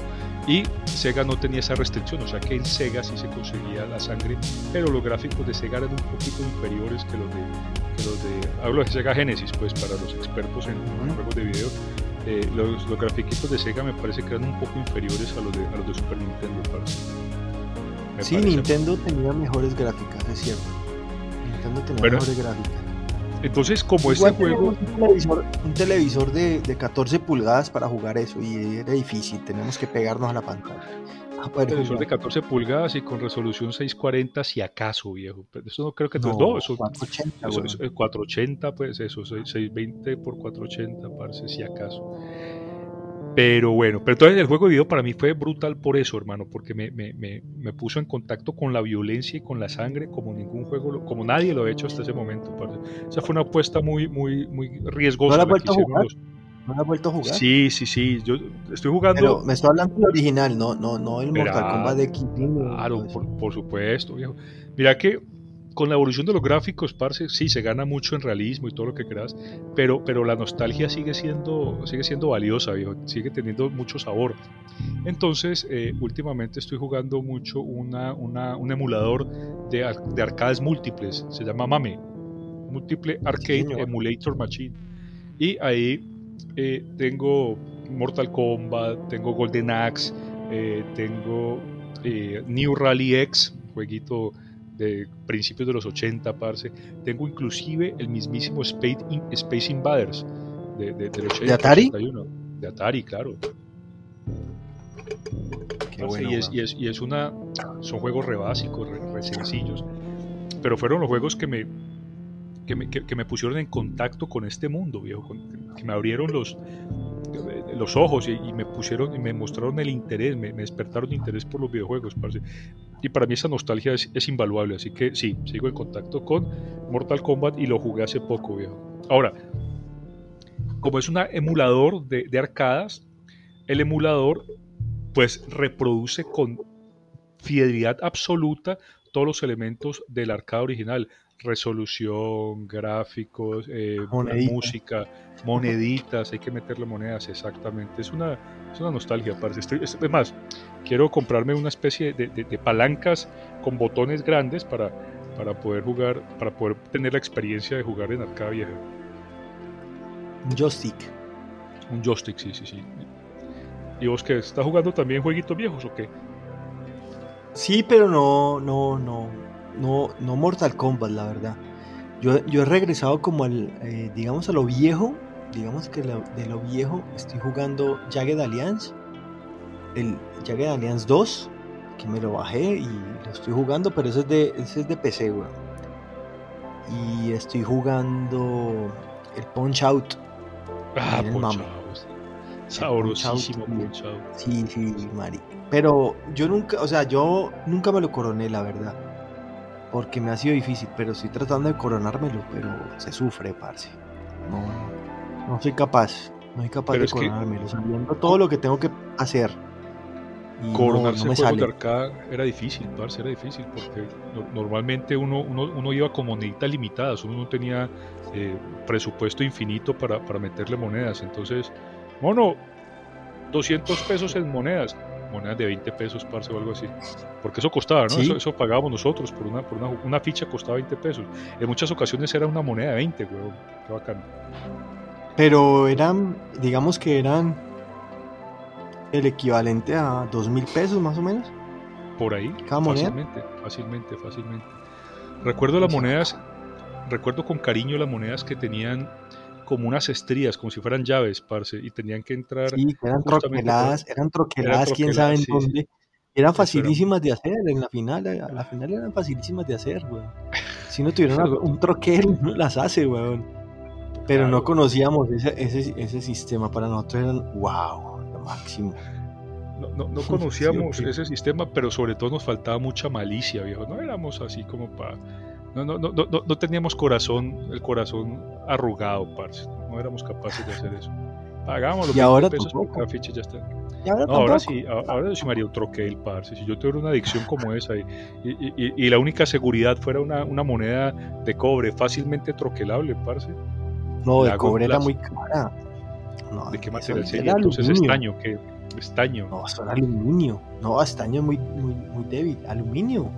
y Sega no tenía esa restricción, o sea que en Sega sí se conseguía la sangre, pero los gráficos de Sega eran un poquito inferiores que los de, que los de hablo de Sega Genesis, pues para los expertos en, juegos de video, eh, los, los grafiquitos de Sega me parece que eran un poco inferiores a los de, a los de Super Nintendo. sí, Nintendo tenía mejores gráficas, es cierto. Nintendo tenía mejores gráficas. Entonces, como este juego. Un televisor, de, 14 pulgadas para jugar eso y era difícil, tenemos que pegarnos a la pantalla. Un televisor de 14 pulgadas y con resolución 640, si acaso, viejo. Eso no creo que. No, no eso, 480, eso, 480, pues eso, 620 por 480, parece, si acaso. Pero bueno, pero entonces el juego de video para mí fue brutal por eso, hermano, porque me, me, me, puso en contacto con la violencia y con la sangre como ningún juego, como nadie lo ha hecho hasta ese momento. O sea, fue una apuesta muy, muy, muy riesgosa. ¿No la, la vuelto a jugar? Sí, sí, sí. Yo estoy jugando. Pero me estoy hablando del original, no, no, no el Mortal Kombat de King. Claro, por, por, supuesto, viejo. Mira que con la evolución de los gráficos, parce, sí, se gana mucho en realismo y todo lo que creas, pero, pero la nostalgia sigue siendo, sigue siendo valiosa, sigue teniendo mucho sabor. Entonces, eh, últimamente estoy jugando mucho una, un emulador de, arcades múltiples, se llama MAME, Múltiple Arcade Emulator Machine. Y ahí eh, tengo Mortal Kombat, tengo Golden Axe, eh, tengo New Rally X, jueguito de principios de los 80, parce. Tengo inclusive el mismísimo Space, Space Invaders de, de, de Atari? De Atari, claro. y, es, y, es, y, es, una. Son juegos re básicos, re, sencillos. Pero fueron los juegos que me, que me, que, me, pusieron en contacto con este mundo, viejo. que me abrieron los, los ojos y, me pusieron y me mostraron el interés, me, despertaron interés por los videojuegos. Y para mí esa nostalgia es, invaluable, así que sí, sigo en contacto con Mortal Kombat y lo jugué hace poco, viejo. Ahora, como es un emulador de, de arcadas, el emulador pues reproduce con fidelidad absoluta todos los elementos del arcade original resolución, gráficos, eh, música, moneditas, hay que meterle monedas, exactamente. Es una, es una nostalgia, parece. Estoy, es, además, quiero comprarme una especie de, palancas con botones grandes para, para poder jugar, para poder tener la experiencia de jugar en arcade vieja. Un joystick. Un joystick, sí, sí, sí. ¿Y vos qué? ¿Estás jugando también jueguitos viejos o qué? Sí, pero no, no, no, no, no Mortal Kombat, la verdad. Yo, yo he regresado como al, eh, digamos, a lo viejo, digamos que de lo viejo estoy jugando Jagged Alliance, el Jagged Alliance 2, que me lo bajé y lo estoy jugando, pero ese es de, ese es de PC, weón. Y estoy jugando el Punch Out. Ah, Punch Out. Sabrosísimo Punch Out. Sí, sí, Mari. Pero yo nunca, o sea, yo nunca me lo coroné, la verdad. Porque me ha sido difícil, pero estoy tratando de coronármelo, pero se sufre, parce. No, no soy capaz, no soy capaz de coronármelo, sabiendo todo lo que tengo que hacer. Coronarse no, no de arcade era difícil, parce, era difícil, porque normalmente uno, uno, uno iba con moneditas limitadas, uno no tenía eh, presupuesto infinito para, para meterle monedas, entonces, mono, 200 pesos en monedas, monedas de 20 pesos, parce, o algo así. Porque eso costaba, ¿no? Eso, pagábamos nosotros, por, una, por una, una, ficha costaba 20 pesos. En muchas ocasiones era una moneda de 20, weón. Qué bacán. Pero eran, digamos que eran el equivalente a 2 mil pesos más o menos. Por ahí. Cada fácilmente, Fácilmente, fácilmente. Recuerdo las monedas, recuerdo con cariño las monedas que tenían como unas estrías, como si fueran llaves, parce, y tenían que entrar. Sí, eran troqueladas, eran troqueladas, quién sabe en dónde. Eran facilísimas de hacer, en la final, a la final eran facilísimas de hacer, weón. Si no tuvieran un troquel, no las hace, weón. Pero no conocíamos ese, ese, ese, sistema, para nosotros eran, wow, máximo. No, no, no conocíamos ese sistema, pero sobre todo nos faltaba mucha malicia, viejo. No éramos así como para no, no, no, no, no teníamos corazón, el corazón arrugado, parce. No éramos capaces de hacer eso. Pagábamos los y ahora cada ficha, ya está. ahora, no, ahora sí, ahora sí me haría un troquel, parce. Si yo tuviera una adicción como esa y, y, y, la única seguridad fuera una, una, moneda de cobre fácilmente troquelable, parce. No, de cobre era muy cara. No, ¿De qué material sería? Entonces estaño, ¿qué? Estaño. No, son aluminio. No, estaño es muy, muy, muy débil. Aluminio.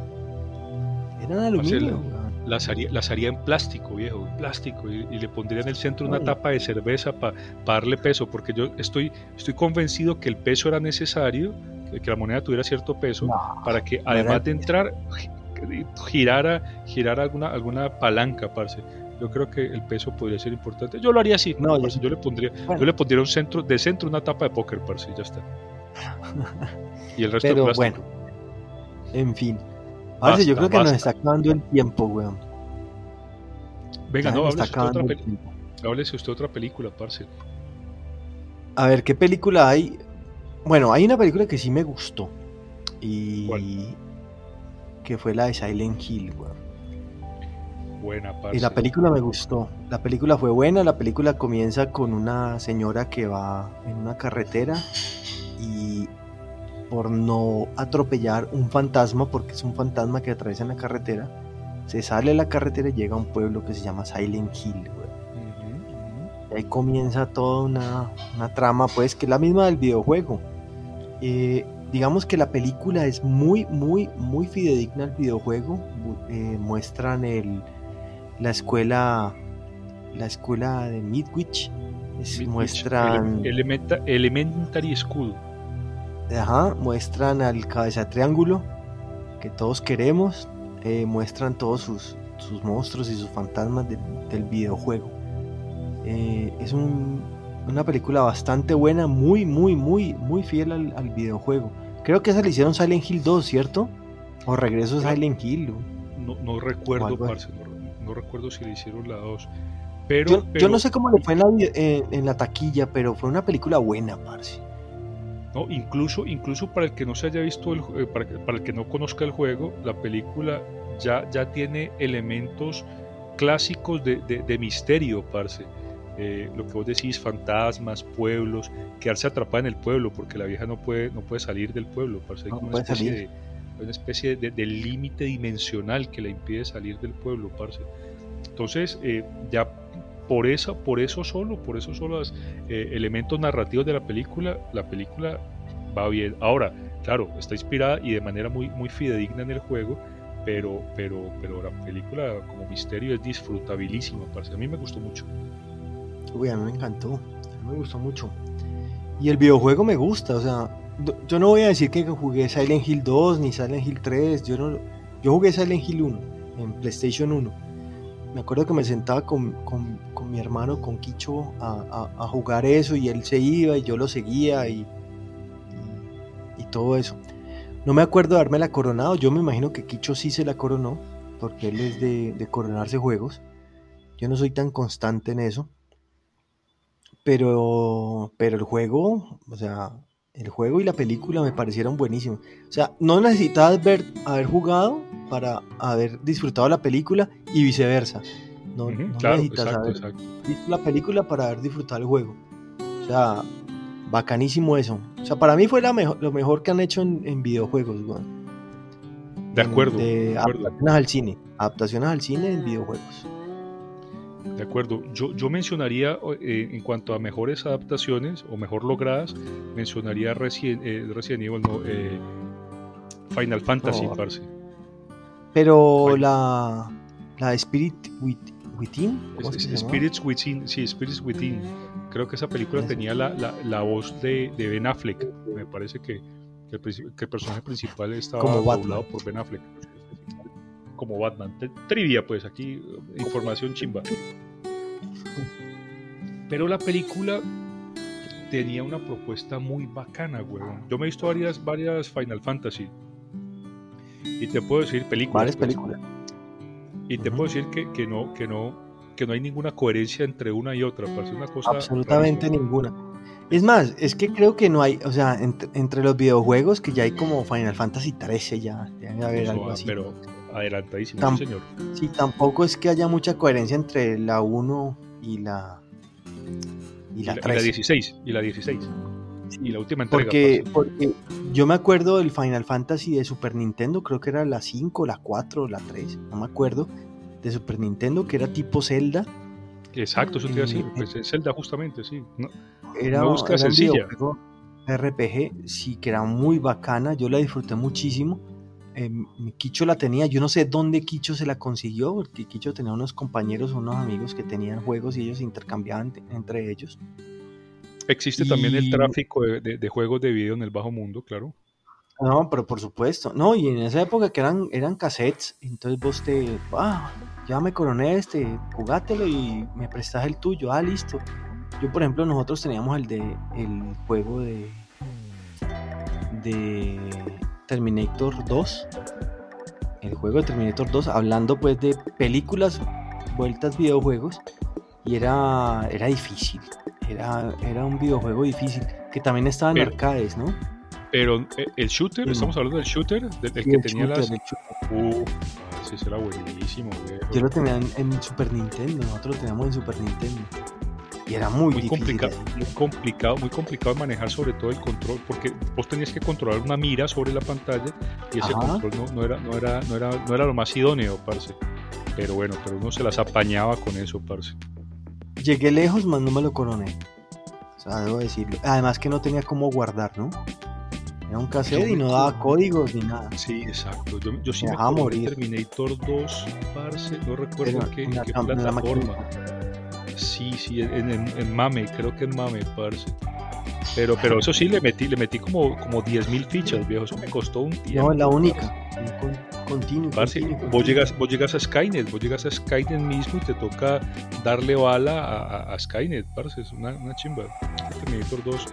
Eran aluminio las haría, las haría en plástico, viejo, en plástico, y, le pondría en el centro una tapa de cerveza para darle peso, porque yo estoy, estoy convencido que el peso era necesario, que, la moneda tuviera cierto peso, para que además de entrar, girara, girara alguna, alguna palanca, parce. Yo creo que el peso podría ser importante. Yo lo haría así, no, yo, le pondría, yo le pondría un centro, de centro una tapa de póker, parce, ya está. y el resto Pero, Bueno, en fin yo creo que nos está acabando el tiempo, weón. Venga, no, háblese usted, otra háblese usted otra película, parce. A ver, ¿qué película hay? Bueno, hay una película que sí me gustó. Y. Que fue la de Silent Hill, weón. Buena, parce. Y la película me gustó. La película fue buena. La película comienza con una señora que va en una carretera y por no atropellar un fantasma, porque es un fantasma que atraviesa la carretera, se sale de la carretera y llega a un pueblo que se llama Silent Hill, Y ahí comienza toda una, una, trama, pues, que es la misma del videojuego. Eh, digamos que la película es muy, muy, muy fidedigna al videojuego. Eh, muestran el, la escuela, la escuela de Midwich. muestran... elementary School Ajá, muestran al cabeza triángulo que todos queremos, eh, muestran todos sus, sus, monstruos y sus fantasmas del videojuego. Eh, es una película bastante buena, muy, muy, muy, muy fiel al, videojuego. Creo que esa le hicieron Silent Hill 2, ¿cierto? O Regreso a Silent Hill. No, no recuerdo, parce, no, recuerdo si le hicieron la 2. Pero yo, no sé cómo le fue en la, en la, taquilla, pero fue una película buena, parce. ¿no? Incluso, incluso para el que no se haya visto, el, eh, para, para, el que no conozca el juego, la película ya, ya tiene elementos clásicos de, de, misterio, parce. Eh, lo que vos decís, fantasmas, pueblos, quedarse atrapada en el pueblo, porque la vieja no puede, no puede salir del pueblo, parce. Hay una especie hay una especie de, límite dimensional que le impide salir del pueblo, parce. Entonces, eh, ya por eso, por eso solo, por eso solo los eh, elementos narrativos de la película, la película va bien. Ahora, claro, está inspirada y de manera muy, muy fidedigna en el juego, pero, pero, pero la película como misterio es disfrutabilísima, parce. A mí me gustó mucho. Uy, a mí me encantó, a mí me gustó mucho. Y el videojuego me gusta, o sea, yo no voy a decir que jugué Silent Hill 2 ni Silent Hill 3, yo, no, yo jugué Silent Hill 1 en PlayStation 1. Me acuerdo que me sentaba con, con, con mi hermano, con Kicho, a, a, jugar eso y él se iba y yo lo seguía y, y, todo eso. No me acuerdo de darme la coronado, yo me imagino que Kicho sí se la coronó, porque él es de, de coronarse juegos. Yo no soy tan constante en eso. Pero, pero el juego, o sea, el juego y la película me parecieron buenísimos. O sea, no necesitabas ver, haber jugado para haber disfrutado la película y viceversa. No, necesitas haber visto la película para haber disfrutado el juego. O sea, bacanísimo eso. O sea, para mí fue la lo mejor que han hecho en, videojuegos, De acuerdo. de, adaptaciones al cine. Adaptaciones al cine en videojuegos. De acuerdo, yo, yo mencionaría eh, en cuanto a mejores adaptaciones o mejor logradas, mencionaría Resident, eh, Evil, no, eh, Final Fantasy, parce. Pero la, la Spirit Within, Spirits Within, sí, Spirits Within. Creo que esa película tenía la, la, la voz de, de, Ben Affleck. Me parece que, que, el, personaje principal estaba Como por Ben Affleck como Batman. Trivia, pues aquí, información chimba. Pero la película tenía una propuesta muy bacana, weón. Yo me he visto varias, varias Final Fantasy. Y te puedo decir películas. Varias pues. películas. Y te puedo decir que, que, no, que, no, que no hay ninguna coherencia entre una y otra. Parece una cosa. Absolutamente ninguna. Es más, es que creo que no hay, o sea, entre, los videojuegos que ya hay como Final Fantasy 13 ya, debe haber algo así. Pero, adelantadísimo, señor. Sí, tampoco es que haya mucha coherencia entre la 1 y la y la, 3. Y la 16, y la 16. y la última entrega. Porque, porque yo me acuerdo del Final Fantasy de Super Nintendo, creo que era la 5, la 4, la 3, no me acuerdo, de Super Nintendo, que era tipo Zelda. Exacto, eso te iba a decir, pues es Zelda justamente, sí. No, era, una búsqueda sencilla. RPG, sí, que era muy bacana, yo la disfruté muchísimo eh, Kicho la tenía, yo no sé dónde Kicho se la consiguió, porque Kicho tenía unos compañeros, unos amigos que tenían juegos y ellos intercambiaban entre ellos. Existe también el tráfico de, juegos de video en el bajo mundo, claro. No, pero por supuesto. No, y en esa época que eran, eran cassettes, entonces vos te, ah, ya me coroné este, jugátelo y me prestas el tuyo, ah, listo. Yo, por ejemplo, nosotros teníamos el de el juego de de Terminator 2, el juego de Terminator 2, hablando pues de películas vueltas videojuegos, y era, era difícil, era, era un videojuego difícil, que también estaba en arcades, ¿no? Pero eh, el shooter, estamos hablando del shooter, del, que tenía las... Uh, sí, era buenísimo. Yo lo tenía en, en Super Nintendo, nosotros lo teníamos en Super Nintendo. Y era muy, muy complicado, muy complicado, muy complicado de manejar sobre todo el control, porque vos tenías que controlar una mira sobre la pantalla y ese control no, era, no, era, no, era, no era lo más idóneo, parce. Pero bueno, pero uno se las apañaba con eso, parce. Llegué lejos, más no me lo coroné. O sea, debo decirlo. Además que no tenía cómo guardar, ¿no? Era un cassette y no daba códigos ni nada. Sí, exacto. Yo, yo sí me, me Terminator 2, parce, no recuerdo en qué, qué plataforma. Sí, sí, en, Mame, creo que en Mame, parce. Pero, pero eso sí, le metí, le metí como, como 10.000 fichas, viejo. Eso me costó un tiempo. No, es la única. Continuo, Vos, llegas, vos llegas a Skynet, vos llegas a Skynet mismo y te toca darle bala a, Skynet, parce. Es una, una chimba. Terminator 2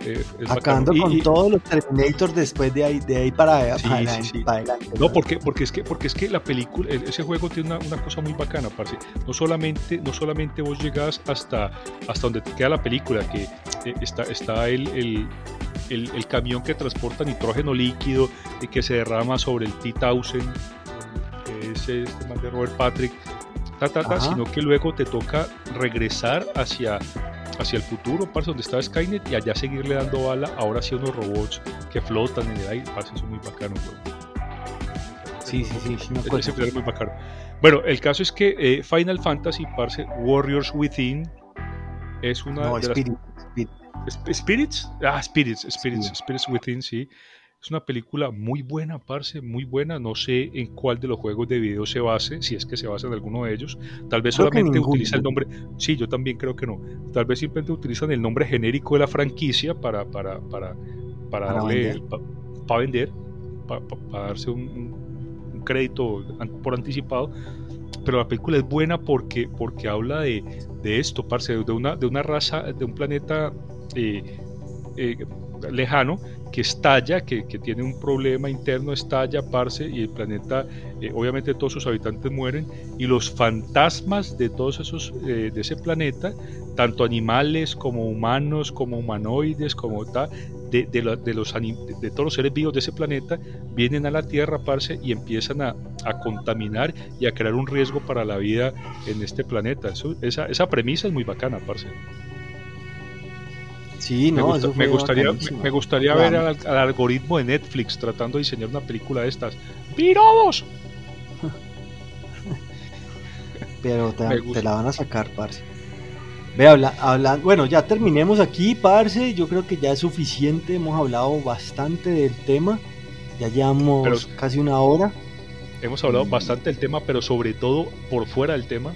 eh, Acabando con todos los Terminators después de ahí, de ahí para, adelante. No, porque, porque, es que, porque es que la película, ese juego tiene una, una cosa muy bacana, parce. No solamente, no solamente vos llegas hasta, hasta donde te queda la película, que eh, está, está el, el, el, camión que transporta nitrógeno líquido y que se derrama sobre el T-1000, que es este man de Robert Patrick, sino que luego te toca regresar hacia hacia el futuro, parce, donde estaba Skynet y allá seguirle dando bala, ahora sí unos robots que flotan en el aire, parce, eso es muy bacano, Sí, sí, sí. ese trailer es muy bacano. Bueno, el caso es que eh, Final Fantasy, parce, Warriors Within, es una no, de Spirit, las... Spirits. Ah, Spirits, Spirits, Spirits Within, sí. Es una película muy buena, parce, muy buena. No sé en cuál de los juegos de video se base, si es que se basa en alguno de ellos. Tal vez solamente utiliza el nombre. Sí, yo también creo que no. Tal vez simplemente utilizan el nombre genérico de la franquicia para, para, para, para, darle. Para vender, para, darse un, crédito por anticipado. Pero la película es buena porque, porque habla de, de esto, parce, de una, de una raza, de un planeta. Eh, eh, lejano que estalla, que, tiene un problema interno, estalla, parce, y el planeta, eh, obviamente todos sus habitantes mueren, y los fantasmas de todos esos, eh, de ese planeta, tanto animales como humanos, como humanoides, como tal, de, de, los, de, todos los seres vivos de ese planeta, vienen a la Tierra, parce, y empiezan a, contaminar y a crear un riesgo para la vida en este planeta. esa, esa premisa es muy bacana, parce. Sí, no, me, gustaría, me, gustaría ver al, algoritmo de Netflix tratando de diseñar una película de estas. ¡Pirobos! Pero te, la van a sacar, parce. Ve, habla, bueno, ya terminemos aquí, parce. Yo creo que ya es suficiente. Hemos hablado bastante del tema. Ya llevamos casi una hora. Hemos hablado bastante del tema, pero sobre todo por fuera del tema.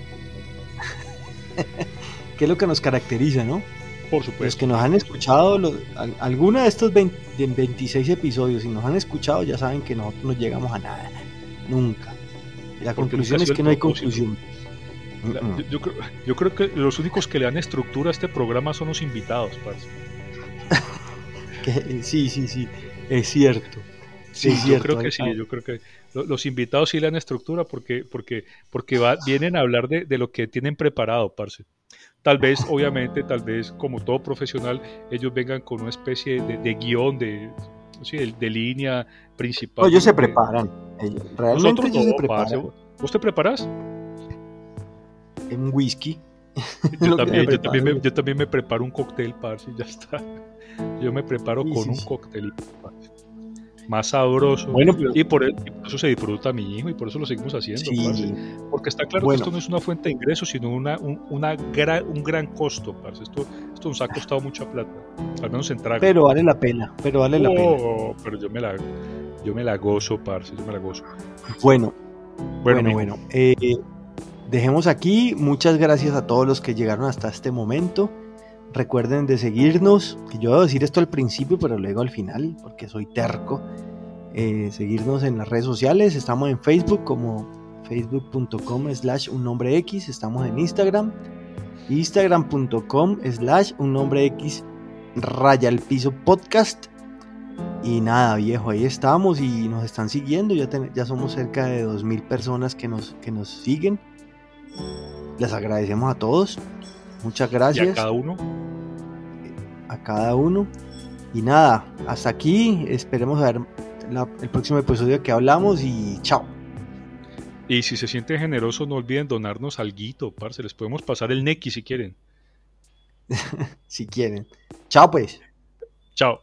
¿Qué es lo que nos caracteriza, no? Por supuesto. Los que nos han escuchado, alguna de estos 26 episodios, y nos han escuchado, ya saben que nosotros no llegamos a nada. Nunca. la conclusión es que no hay conclusión. yo, creo, que los únicos que le dan estructura a este programa son los invitados, parce. sí, sí, sí. Es cierto. Sí, yo creo que sí, yo creo que los invitados sí le dan estructura porque, porque, porque vienen a hablar de, de, lo que tienen preparado, parce. Tal vez, obviamente, tal vez como todo profesional, ellos vengan con una especie de, guion, de, de, línea principal. ellos se preparan. Realmente ellos se preparan. ¿Vos te preparas? En whisky. Yo también, yo, también me, yo también, me, preparo un cóctel, parce, ya está. Yo me preparo con un cóctel más sabroso. Bueno, y, por, eso se disfruta mi hijo y por eso lo seguimos haciendo. Porque está claro que esto no es una fuente de ingresos, sino una, un, una gran, un gran costo. Esto, esto nos ha costado mucha plata, al menos en trago. Pero vale la pena, pero vale la pena. Pero yo me la, yo me la gozo, parce, yo me la gozo. Bueno, bueno, bueno. Eh, dejemos aquí. Muchas gracias a todos los que llegaron hasta este momento. Recuerden de seguirnos, que yo voy a decir esto al principio, pero luego al final, porque soy terco. Eh, seguirnos en las redes sociales, estamos en Facebook como facebook.com slash un nombre X, estamos en Instagram, instagram.com slash un nombre X raya el piso podcast. Y nada, viejo, ahí estamos y nos están siguiendo. Ya, ya somos cerca de 2.000 personas que nos, que nos siguen. Les agradecemos a todos. Muchas gracias. a cada uno. A cada uno. Y nada, hasta aquí. Esperemos a ver el próximo episodio que hablamos y chao. Y si se sienten generosos, no olviden donarnos algo, parce. Les podemos pasar el Neki si quieren. si quieren. Chao, pues. Chao.